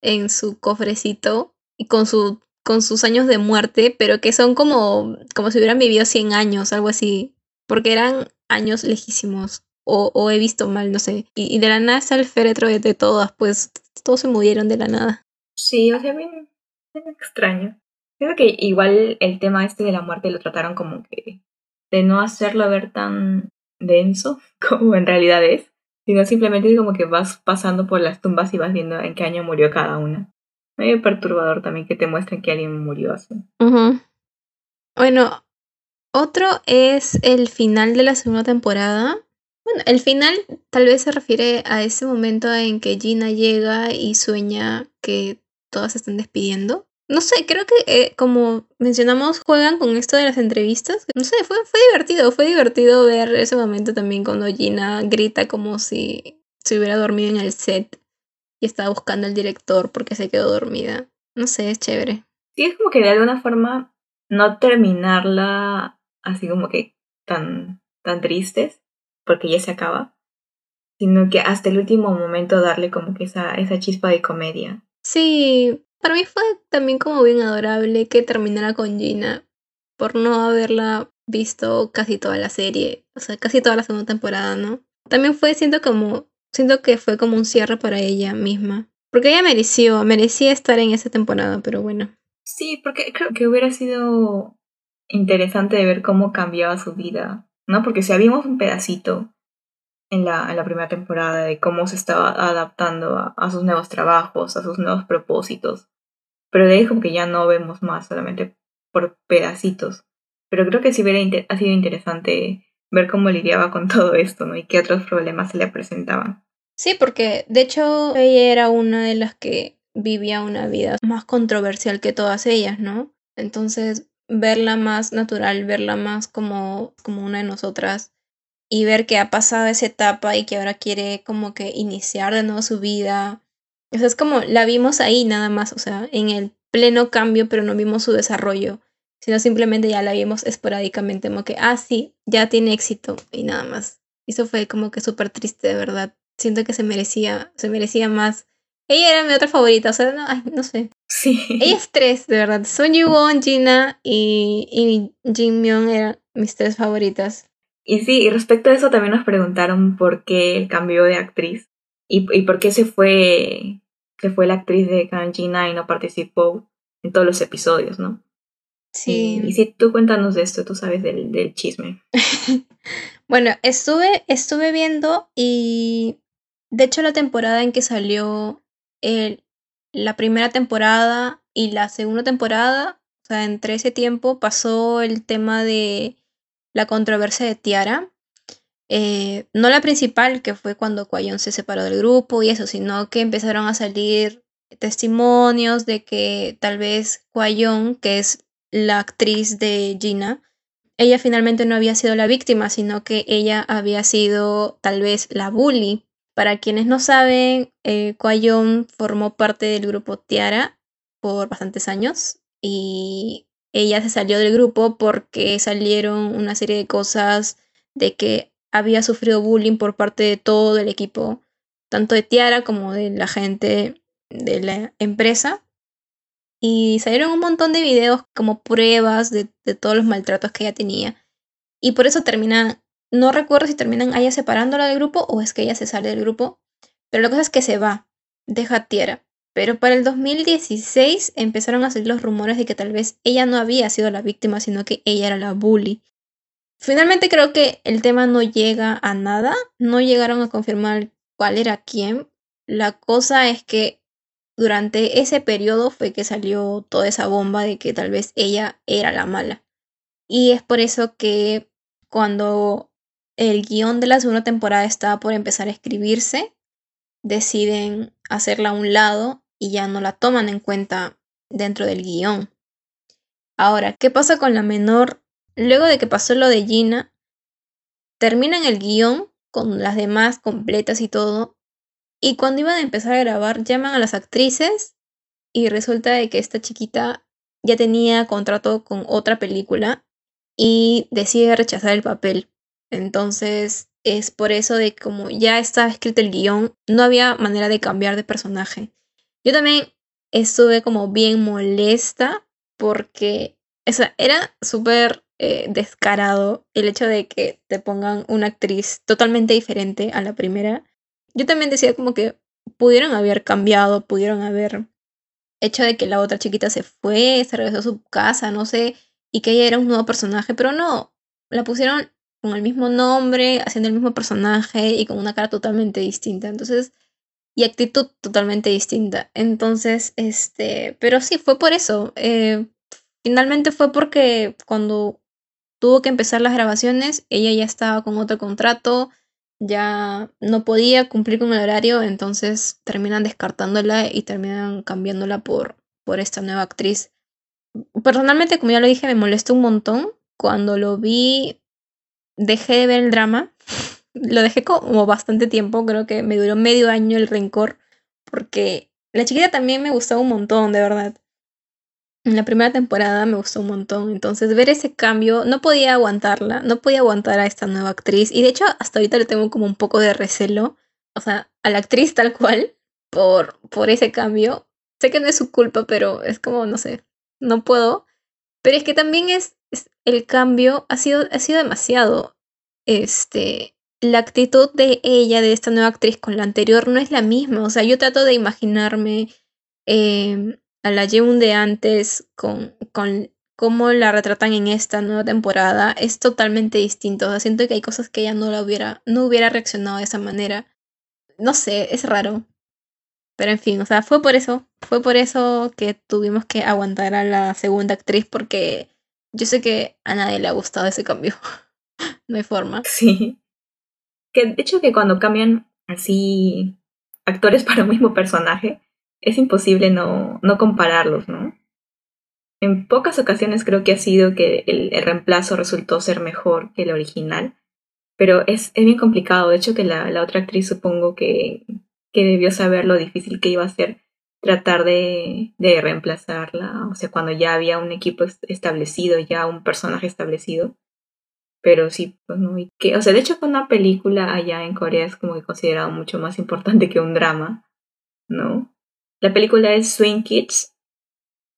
en su cofrecito y con, su, con sus años de muerte, pero que son como, como si hubieran vivido 100 años, algo así, porque eran años lejísimos. O, o he visto mal, no sé. Y, de la nada está el féretro de, todas, pues todos se murieron de la nada. Sí, o sea, bien, bien extraño. Creo que igual el tema este de la muerte lo trataron como que de no hacerlo ver tan denso como en realidad es, sino simplemente como que vas pasando por las tumbas y vas viendo en qué año murió cada una. Medio perturbador también que te muestren que alguien murió así. Bueno, otro es el final de la segunda temporada. Bueno, el final tal vez se refiere a ese momento en que Gina llega y sueña que todas se están despidiendo. No sé, creo que eh, como mencionamos, juegan con esto de las entrevistas. No sé, fue, fue divertido, fue divertido ver ese momento también cuando Gina grita como si se hubiera dormido en el set y estaba buscando al director porque se quedó dormida. No sé, es chévere. Sí, es como que de alguna forma no terminarla así como que tan, tan tristes, porque ya se acaba, sino que hasta el último momento darle como que esa, esa chispa de comedia. Sí, para mí fue también como bien adorable que terminara con Gina por no haberla visto casi toda la serie, o sea, casi toda la segunda temporada, ¿no? También fue, siento como, siento que fue como un cierre para ella misma. Porque ella mereció, merecía estar en esa temporada, pero bueno. Sí, porque creo que hubiera sido interesante de ver cómo cambiaba su vida, ¿no? Porque si habíamos un pedacito en la, en la primera temporada de cómo se estaba adaptando a, sus nuevos trabajos, a sus nuevos propósitos, pero de ahí como que ya no vemos más, solamente por pedacitos. Pero creo que sí hubiera ha sido interesante ver cómo lidiaba con todo esto, ¿no? Y qué otros problemas se le presentaban. Sí, porque de hecho ella era una de las que vivía una vida más controversial que todas ellas, ¿no? Entonces, verla más natural, verla más como, como una de nosotras y ver que ha pasado esa etapa y que ahora quiere como que iniciar de nuevo su vida, o sea, es como la vimos ahí nada más, o sea, en el pleno cambio, pero no vimos su desarrollo, sino simplemente ya la vimos esporádicamente, como que, ah, sí, ya tiene éxito y nada más. Eso fue como que súper triste, de verdad. Siento que se merecía, se merecía más. Ella era mi otra favorita, o sea, no, ay, no sé. Sí. Ella es tres, de verdad. Son Won, Gina y, y Jin Myung eran mis tres favoritas. Y sí, y respecto a eso también nos preguntaron por qué el cambio de actriz y, y por qué se fue, se fue la actriz de Kanjina y no participó en todos los episodios, ¿no? Sí. Y, si tú cuéntanos de esto, tú sabes del, del chisme. bueno, estuve, estuve viendo y de hecho la temporada en que salió el, la primera temporada y la segunda temporada, o sea, entre ese tiempo pasó el tema de la controversia de Tiara, eh, no la principal, que fue cuando Quayon se separó del grupo y eso, sino que empezaron a salir testimonios de que tal vez Quayon, que es la actriz de Gina, ella finalmente no había sido la víctima, sino que ella había sido tal vez la bully. Para quienes no saben, eh, formó parte del grupo Tiara por bastantes años y ella se salió del grupo porque salieron una serie de cosas de que había sufrido bullying por parte de todo el equipo, tanto de Tiara como de la gente de la empresa. Y salieron un montón de videos como pruebas de, todos los maltratos que ella tenía. Y por eso terminan, no recuerdo si terminan ella separándola del grupo o es que ella se sale del grupo. Pero la cosa es que se va, deja Tiara. Pero para el 2016 empezaron a salir los rumores de que tal vez ella no había sido la víctima, sino que ella era la bully. Finalmente creo que el tema no llega a nada, no llegaron a confirmar cuál era quién. La cosa es que durante ese periodo fue que salió toda esa bomba de que tal vez ella era la mala. Y es por eso que cuando el guion de la segunda temporada estaba por empezar a escribirse, deciden hacerla a un lado y ya no la toman en cuenta dentro del guion. Ahora, ¿qué pasa con la menor? Luego de que pasó lo de Gina, terminan el guion con las demás completas y todo. Y cuando iban a empezar a grabar, llaman a las actrices y resulta de que esta chiquita ya tenía contrato con otra película y decide rechazar el papel. Entonces es por eso de que como ya estaba escrito el guion, no había manera de cambiar de personaje. Yo también estuve como bien molesta porque era súper eh, descarado el hecho de que te pongan una actriz totalmente diferente a la primera. Yo también decía como que pudieron haber cambiado, pudieron haber hecho de que la otra chiquita se fue, se regresó a su casa, no sé, y que ella era un nuevo personaje, pero no, la pusieron con el mismo nombre, haciendo el mismo personaje y con una cara totalmente distinta. Entonces, y actitud totalmente distinta. Entonces, este, pero sí, fue por eso. Eh, finalmente fue porque cuando tuvo que empezar las grabaciones, ella ya estaba con otro contrato, ya no podía cumplir con el horario, entonces terminan descartándola y terminan cambiándola por, por esta nueva actriz. Personalmente, como ya lo dije, me molestó un montón. Cuando lo vi, dejé de ver el drama. Lo dejé como bastante tiempo, creo que me duró medio año el rencor, porque la chiquita también me gustó un montón, de verdad en la primera temporada me gustó un montón. Entonces, ver ese cambio, no podía aguantarla, no podía aguantar a esta nueva actriz. Y de hecho, hasta ahorita le tengo como un poco de recelo. O sea, a la actriz tal cual, por, por ese cambio. Sé que no es su culpa, pero es como, no sé, no puedo. Pero es que también es, el cambio ha sido, ha sido demasiado. Este, la actitud de ella, de esta nueva actriz con la anterior, no es la misma. O sea, yo trato de imaginarme. Eh, a la Jeun de antes con, con cómo la retratan en esta nueva temporada es totalmente distinto. O sea, siento que hay cosas que ella no la hubiera, no hubiera reaccionado de esa manera. No sé, es raro. Pero en fin, o sea, fue por eso, fue por eso que tuvimos que aguantar a la segunda actriz porque yo sé que a nadie le ha gustado ese cambio. no hay forma. Sí. Que de hecho que cuando cambian así actores para un mismo personaje, es imposible no, no compararlos, ¿no? En pocas ocasiones creo que ha sido que el, reemplazo resultó ser mejor que el original, pero es, es bien complicado. De hecho, que la, la otra actriz supongo que, que, debió saber lo difícil que iba a ser tratar de, de reemplazarla, o sea, cuando ya había un equipo establecido, ya un personaje establecido. Pero sí, pues no, y que, o sea, de hecho, una película allá en Corea es como que considerado mucho más importante que un drama, ¿no? La película es Swing Kids.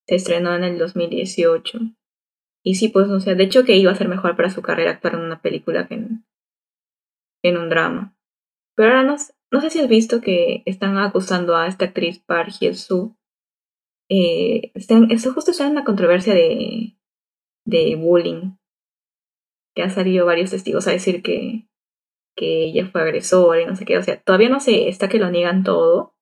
Se estrenó en el 2018. Y sí, pues, o sea, de hecho que iba a ser mejor para su carrera actuar en una película que en, un drama. Pero ahora no, no, sé si has visto que están acusando a esta actriz Park Hye-soo. Eh, justo está en la controversia de, de bullying. Que han salido varios testigos a decir que, que ella fue agresora y no sé qué. O sea, todavía no sé, está que lo niegan todo.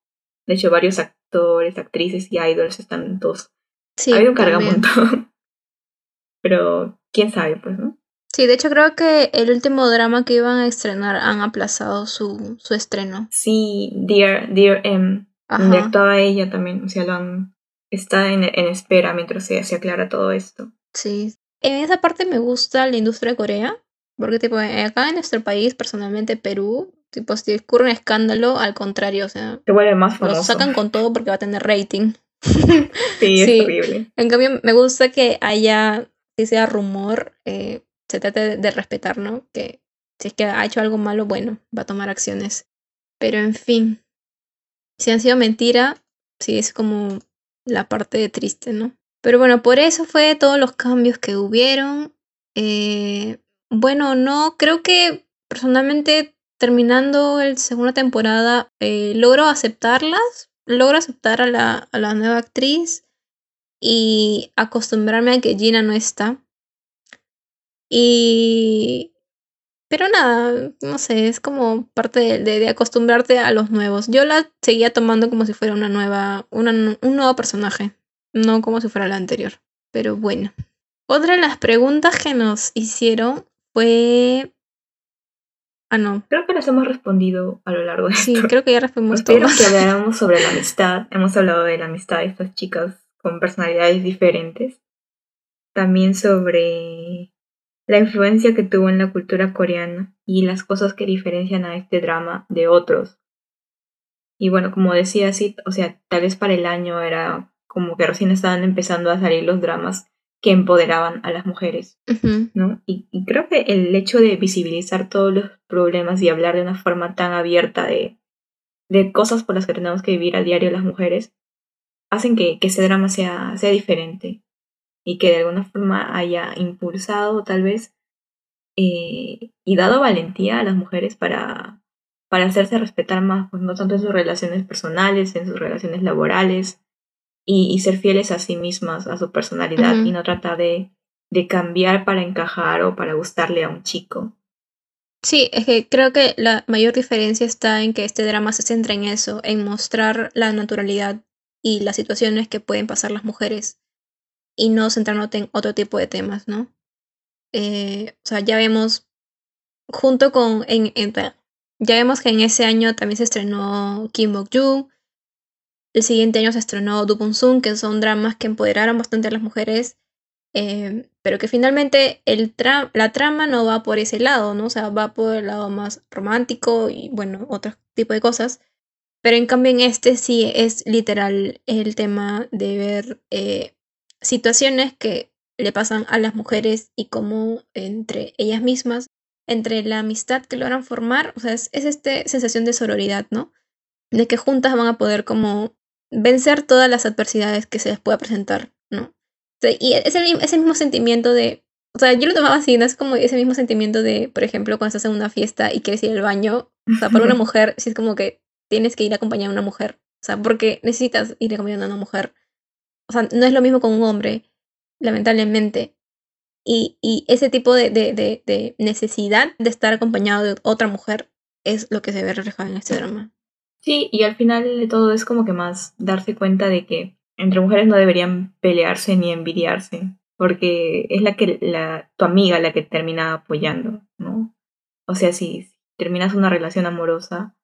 De hecho, varios actores, actrices y idols están todos. Sí, Hay un cargamontón. Pero quién sabe, pues, ¿no? Sí, de hecho creo que el último drama que iban a estrenar han aplazado su, su estreno. Sí, Dear, Dear M, donde actuaba ella también, o sea, lo han, está en, en espera mientras se, se aclara todo esto. Sí. En esa parte me gusta la industria de Corea, porque tipo, acá en nuestro país, personalmente Perú, tipo, si ocurre un escándalo, al contrario, o sea, Se vuelve más famoso. lo sacan con todo porque va a tener rating. Sí, es Sí. horrible. En cambio, me gusta que haya, si sea rumor, eh, se trate de, de respetar, ¿no? Que si es que ha hecho algo malo, bueno, va a tomar acciones. Pero en fin, si han sido mentira, sí es como la parte triste, ¿no? Pero bueno, por eso fue todos los cambios que hubieron. Eh, bueno, no, creo que personalmente terminando la segunda temporada eh, logro aceptarlas, logro aceptar a la, a la nueva actriz y acostumbrarme a que Gina no está. Y... Pero nada, no sé, es como parte de, de- de acostumbrarte a los nuevos. Yo la seguía tomando como si fuera una nueva, una un nuevo personaje, no como si fuera la anterior. Pero bueno. Otra de las preguntas que nos hicieron fue... Ah, no. Creo que les hemos respondido a lo largo de Sí, esto. creo que ya respondimos pidieron todo. que habláramos sobre la amistad. Hemos hablado de la amistad de estas chicas con personalidades diferentes. También sobre la influencia que tuvo en la cultura coreana y las cosas que diferencian a este drama de otros. Y bueno, como decía, sí, o sea, tal vez para el año era como que recién estaban empezando a salir los dramas que empoderaban a las mujeres. ¿no? Y, y creo que el hecho de visibilizar todos los problemas y hablar de una forma tan abierta de, de cosas por las que tenemos que vivir a diario las mujeres, hacen que, que ese drama sea, sea diferente y que de alguna forma haya impulsado tal vez eh, y dado valentía a las mujeres para, para hacerse respetar más, pues no tanto en sus relaciones personales, en sus relaciones laborales y, y ser fieles a sí mismas, a su personalidad y no tratar de, de cambiar para encajar o para gustarle a un chico. Sí, es que creo que la mayor diferencia está en que este drama se centra en eso, en mostrar la naturalidad y las situaciones que pueden pasar las mujeres y no centrándote en otro tipo de temas, ¿no? Eh, o sea, ya vemos, junto con, en, en- ya vemos que en ese año también se estrenó Kim Bok-joo, el siguiente año se estrenó Bong-soon, que son dramas que empoderaron bastante a las mujeres eh, pero que finalmente la trama no va por ese lado, ¿no? O sea, va por el lado más romántico y, bueno, otro tipo de cosas. Pero en cambio en este sí es literal el tema de ver eh, situaciones que le pasan a las mujeres y cómo entre ellas mismas, entre la amistad que logran formar, o sea, es, es esta sensación de sororidad, ¿no? De que juntas van a poder como vencer todas las adversidades que se les pueda presentar, ¿no? O sea, y es el, mismo sentimiento de. O sea, yo lo tomaba así, ¿no? Es como ese mismo sentimiento de, por ejemplo, cuando estás en una fiesta y quieres ir al baño. O sea, para una mujer, sí es como que tienes que ir acompañada de una mujer. O sea, porque necesitas ir acompañada de una mujer. O sea, no es lo mismo con un hombre, lamentablemente. Y, y ese tipo de, de, de, de necesidad de estar acompañado de otra mujer es lo que se ve reflejado en este drama. Sí, y al final de todo es como que más darse cuenta de que entre mujeres no deberían pelearse ni envidiarse, porque es la que la, tu amiga la que termina apoyando, ¿no? O sea, si terminas una relación amorosa,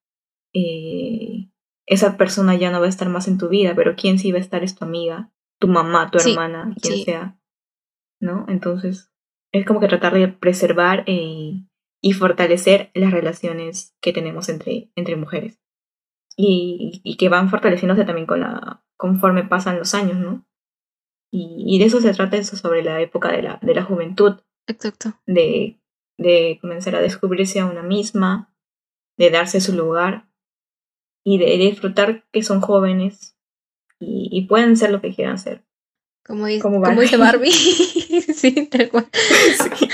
eh, esa persona ya no va a estar más en tu vida, pero quién sí va a estar es tu amiga, tu mamá, tu Sí, hermana, quien sí. sea, ¿no? Entonces, es como que tratar de preservar eh, y fortalecer las relaciones que tenemos entre, entre mujeres y, y que van fortaleciéndose también con la, conforme pasan los años, ¿no? Y, y de eso se trata eso sobre la época de la, de la juventud, Exacto. de, de comenzar a descubrirse a una misma, de darse su lugar y de, disfrutar que son jóvenes y, y pueden ser lo que quieran ser. Como, dice, Como como dice Barbie. Barbie. sí, tal cual. Sí.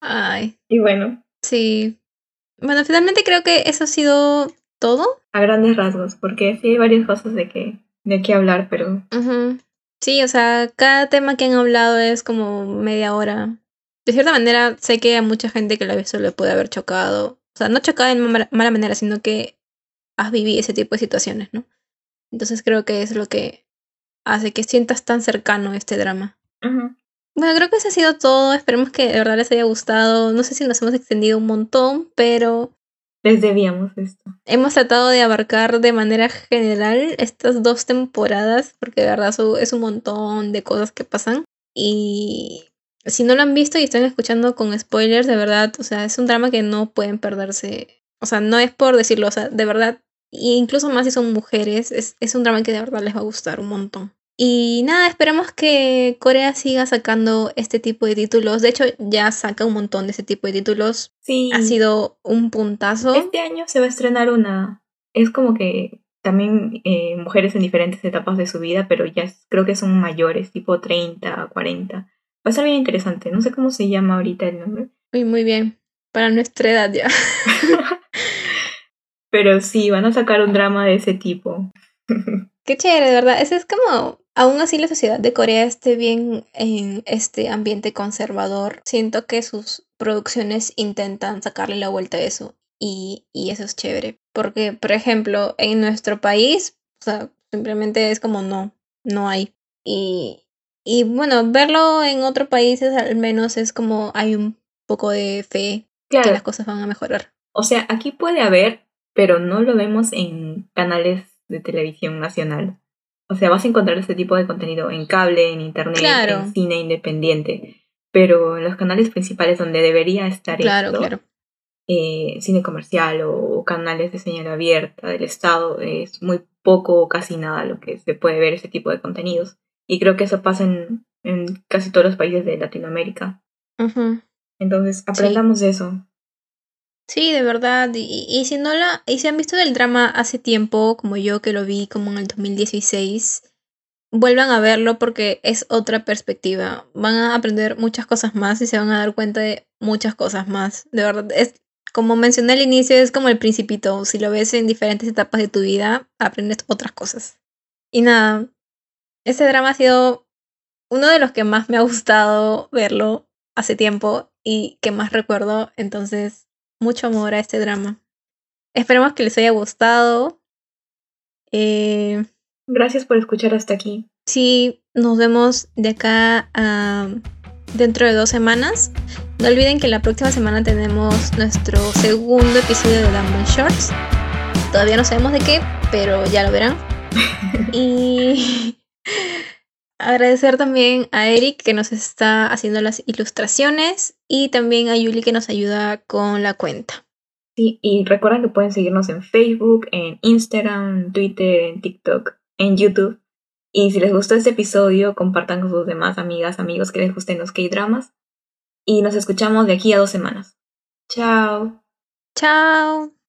Ay, Y bueno, sí. Bueno, finalmente creo que eso ha sido todo. a grandes rasgos, porque sí hay varias cosas de que, de qué hablar, pero. Sí, o sea, cada tema que han hablado es como media hora. De cierta manera, sé que a mucha gente que la visto le puede haber chocado. O sea, no chocado en mala, mala manera, sino que has vivido ese tipo de situaciones, ¿no? Entonces creo que es lo que hace que sientas tan cercano este drama. Bueno, creo que eso ha sido todo. Esperemos que de verdad les haya gustado. No sé si nos hemos extendido un montón, pero Les debíamos esto. Hemos tratado de abarcar de manera general estas dos temporadas, porque de verdad es un montón de cosas que pasan. Y si no lo han visto y están escuchando con spoilers, de verdad, o sea, es un drama que no pueden perderse. O sea, no es por decirlo, o sea, de verdad, incluso más si son mujeres, es, es un drama que de verdad les va a gustar un montón. Y nada, esperemos que Corea siga sacando este tipo de títulos. De hecho, ya saca un montón de ese tipo de títulos. Sí. Ha sido un puntazo. Este año se va a estrenar una. Es como que también eh, mujeres en diferentes etapas de su vida, pero ya creo que son mayores, tipo 30, 40. Va a ser bien interesante. No sé cómo se llama ahorita el nombre. Muy, muy bien. Para nuestra edad ya. pero sí, van a sacar un drama de ese tipo. Qué chévere, de verdad. Ese es como Aún así la sociedad de Corea esté bien en este ambiente conservador, siento que sus producciones intentan sacarle la vuelta a eso y, eso es chévere. Porque, por ejemplo, en nuestro país, o sea, simplemente es como no, no hay. Y, y bueno, verlo en otros países al menos es como hay un poco de fe que las cosas van a mejorar. O sea, aquí puede haber, pero no lo vemos en canales de televisión nacional. O sea, vas a encontrar este tipo de contenido en cable, en internet, en cine independiente. Pero en los canales principales donde debería estar claro, claro. Eh, cine comercial o, canales de señal abierta del Estado, es muy poco o casi nada lo que se puede ver ese tipo de contenidos. Y creo que eso pasa en, casi todos los países de Latinoamérica. Entonces, aprendamos de eso. Sí, de verdad. Y, si no la, y si han visto el drama hace tiempo, como yo que lo vi como en el 2016, vuelvan a verlo porque es otra perspectiva. Van a aprender muchas cosas más y se van a dar cuenta de muchas cosas más. De verdad, es como mencioné al inicio, es como el principito. Si lo ves en diferentes etapas de tu vida, aprendes otras cosas. Y nada, ese drama ha sido uno de los que más me ha gustado verlo hace tiempo y que más recuerdo. Entonces, mucho amor a este drama. Esperemos que les haya gustado. Eh, Gracias por escuchar hasta aquí. Sí, nos vemos de acá a dentro de dos semanas. No olviden que la próxima semana tenemos nuestro segundo episodio de Diamond Shorts. Todavía no sabemos de qué, pero ya lo verán. y agradecer también a Eric que nos está haciendo las ilustraciones y también a Yuli que nos ayuda con la cuenta. Sí, y recuerden que pueden seguirnos en Facebook, en Instagram, Twitter, en TikTok, en YouTube. Y si les gustó este episodio, compartan con sus demás amigas, amigos que les gusten los K-dramas. Y nos escuchamos de aquí a dos semanas. Chao. Chao.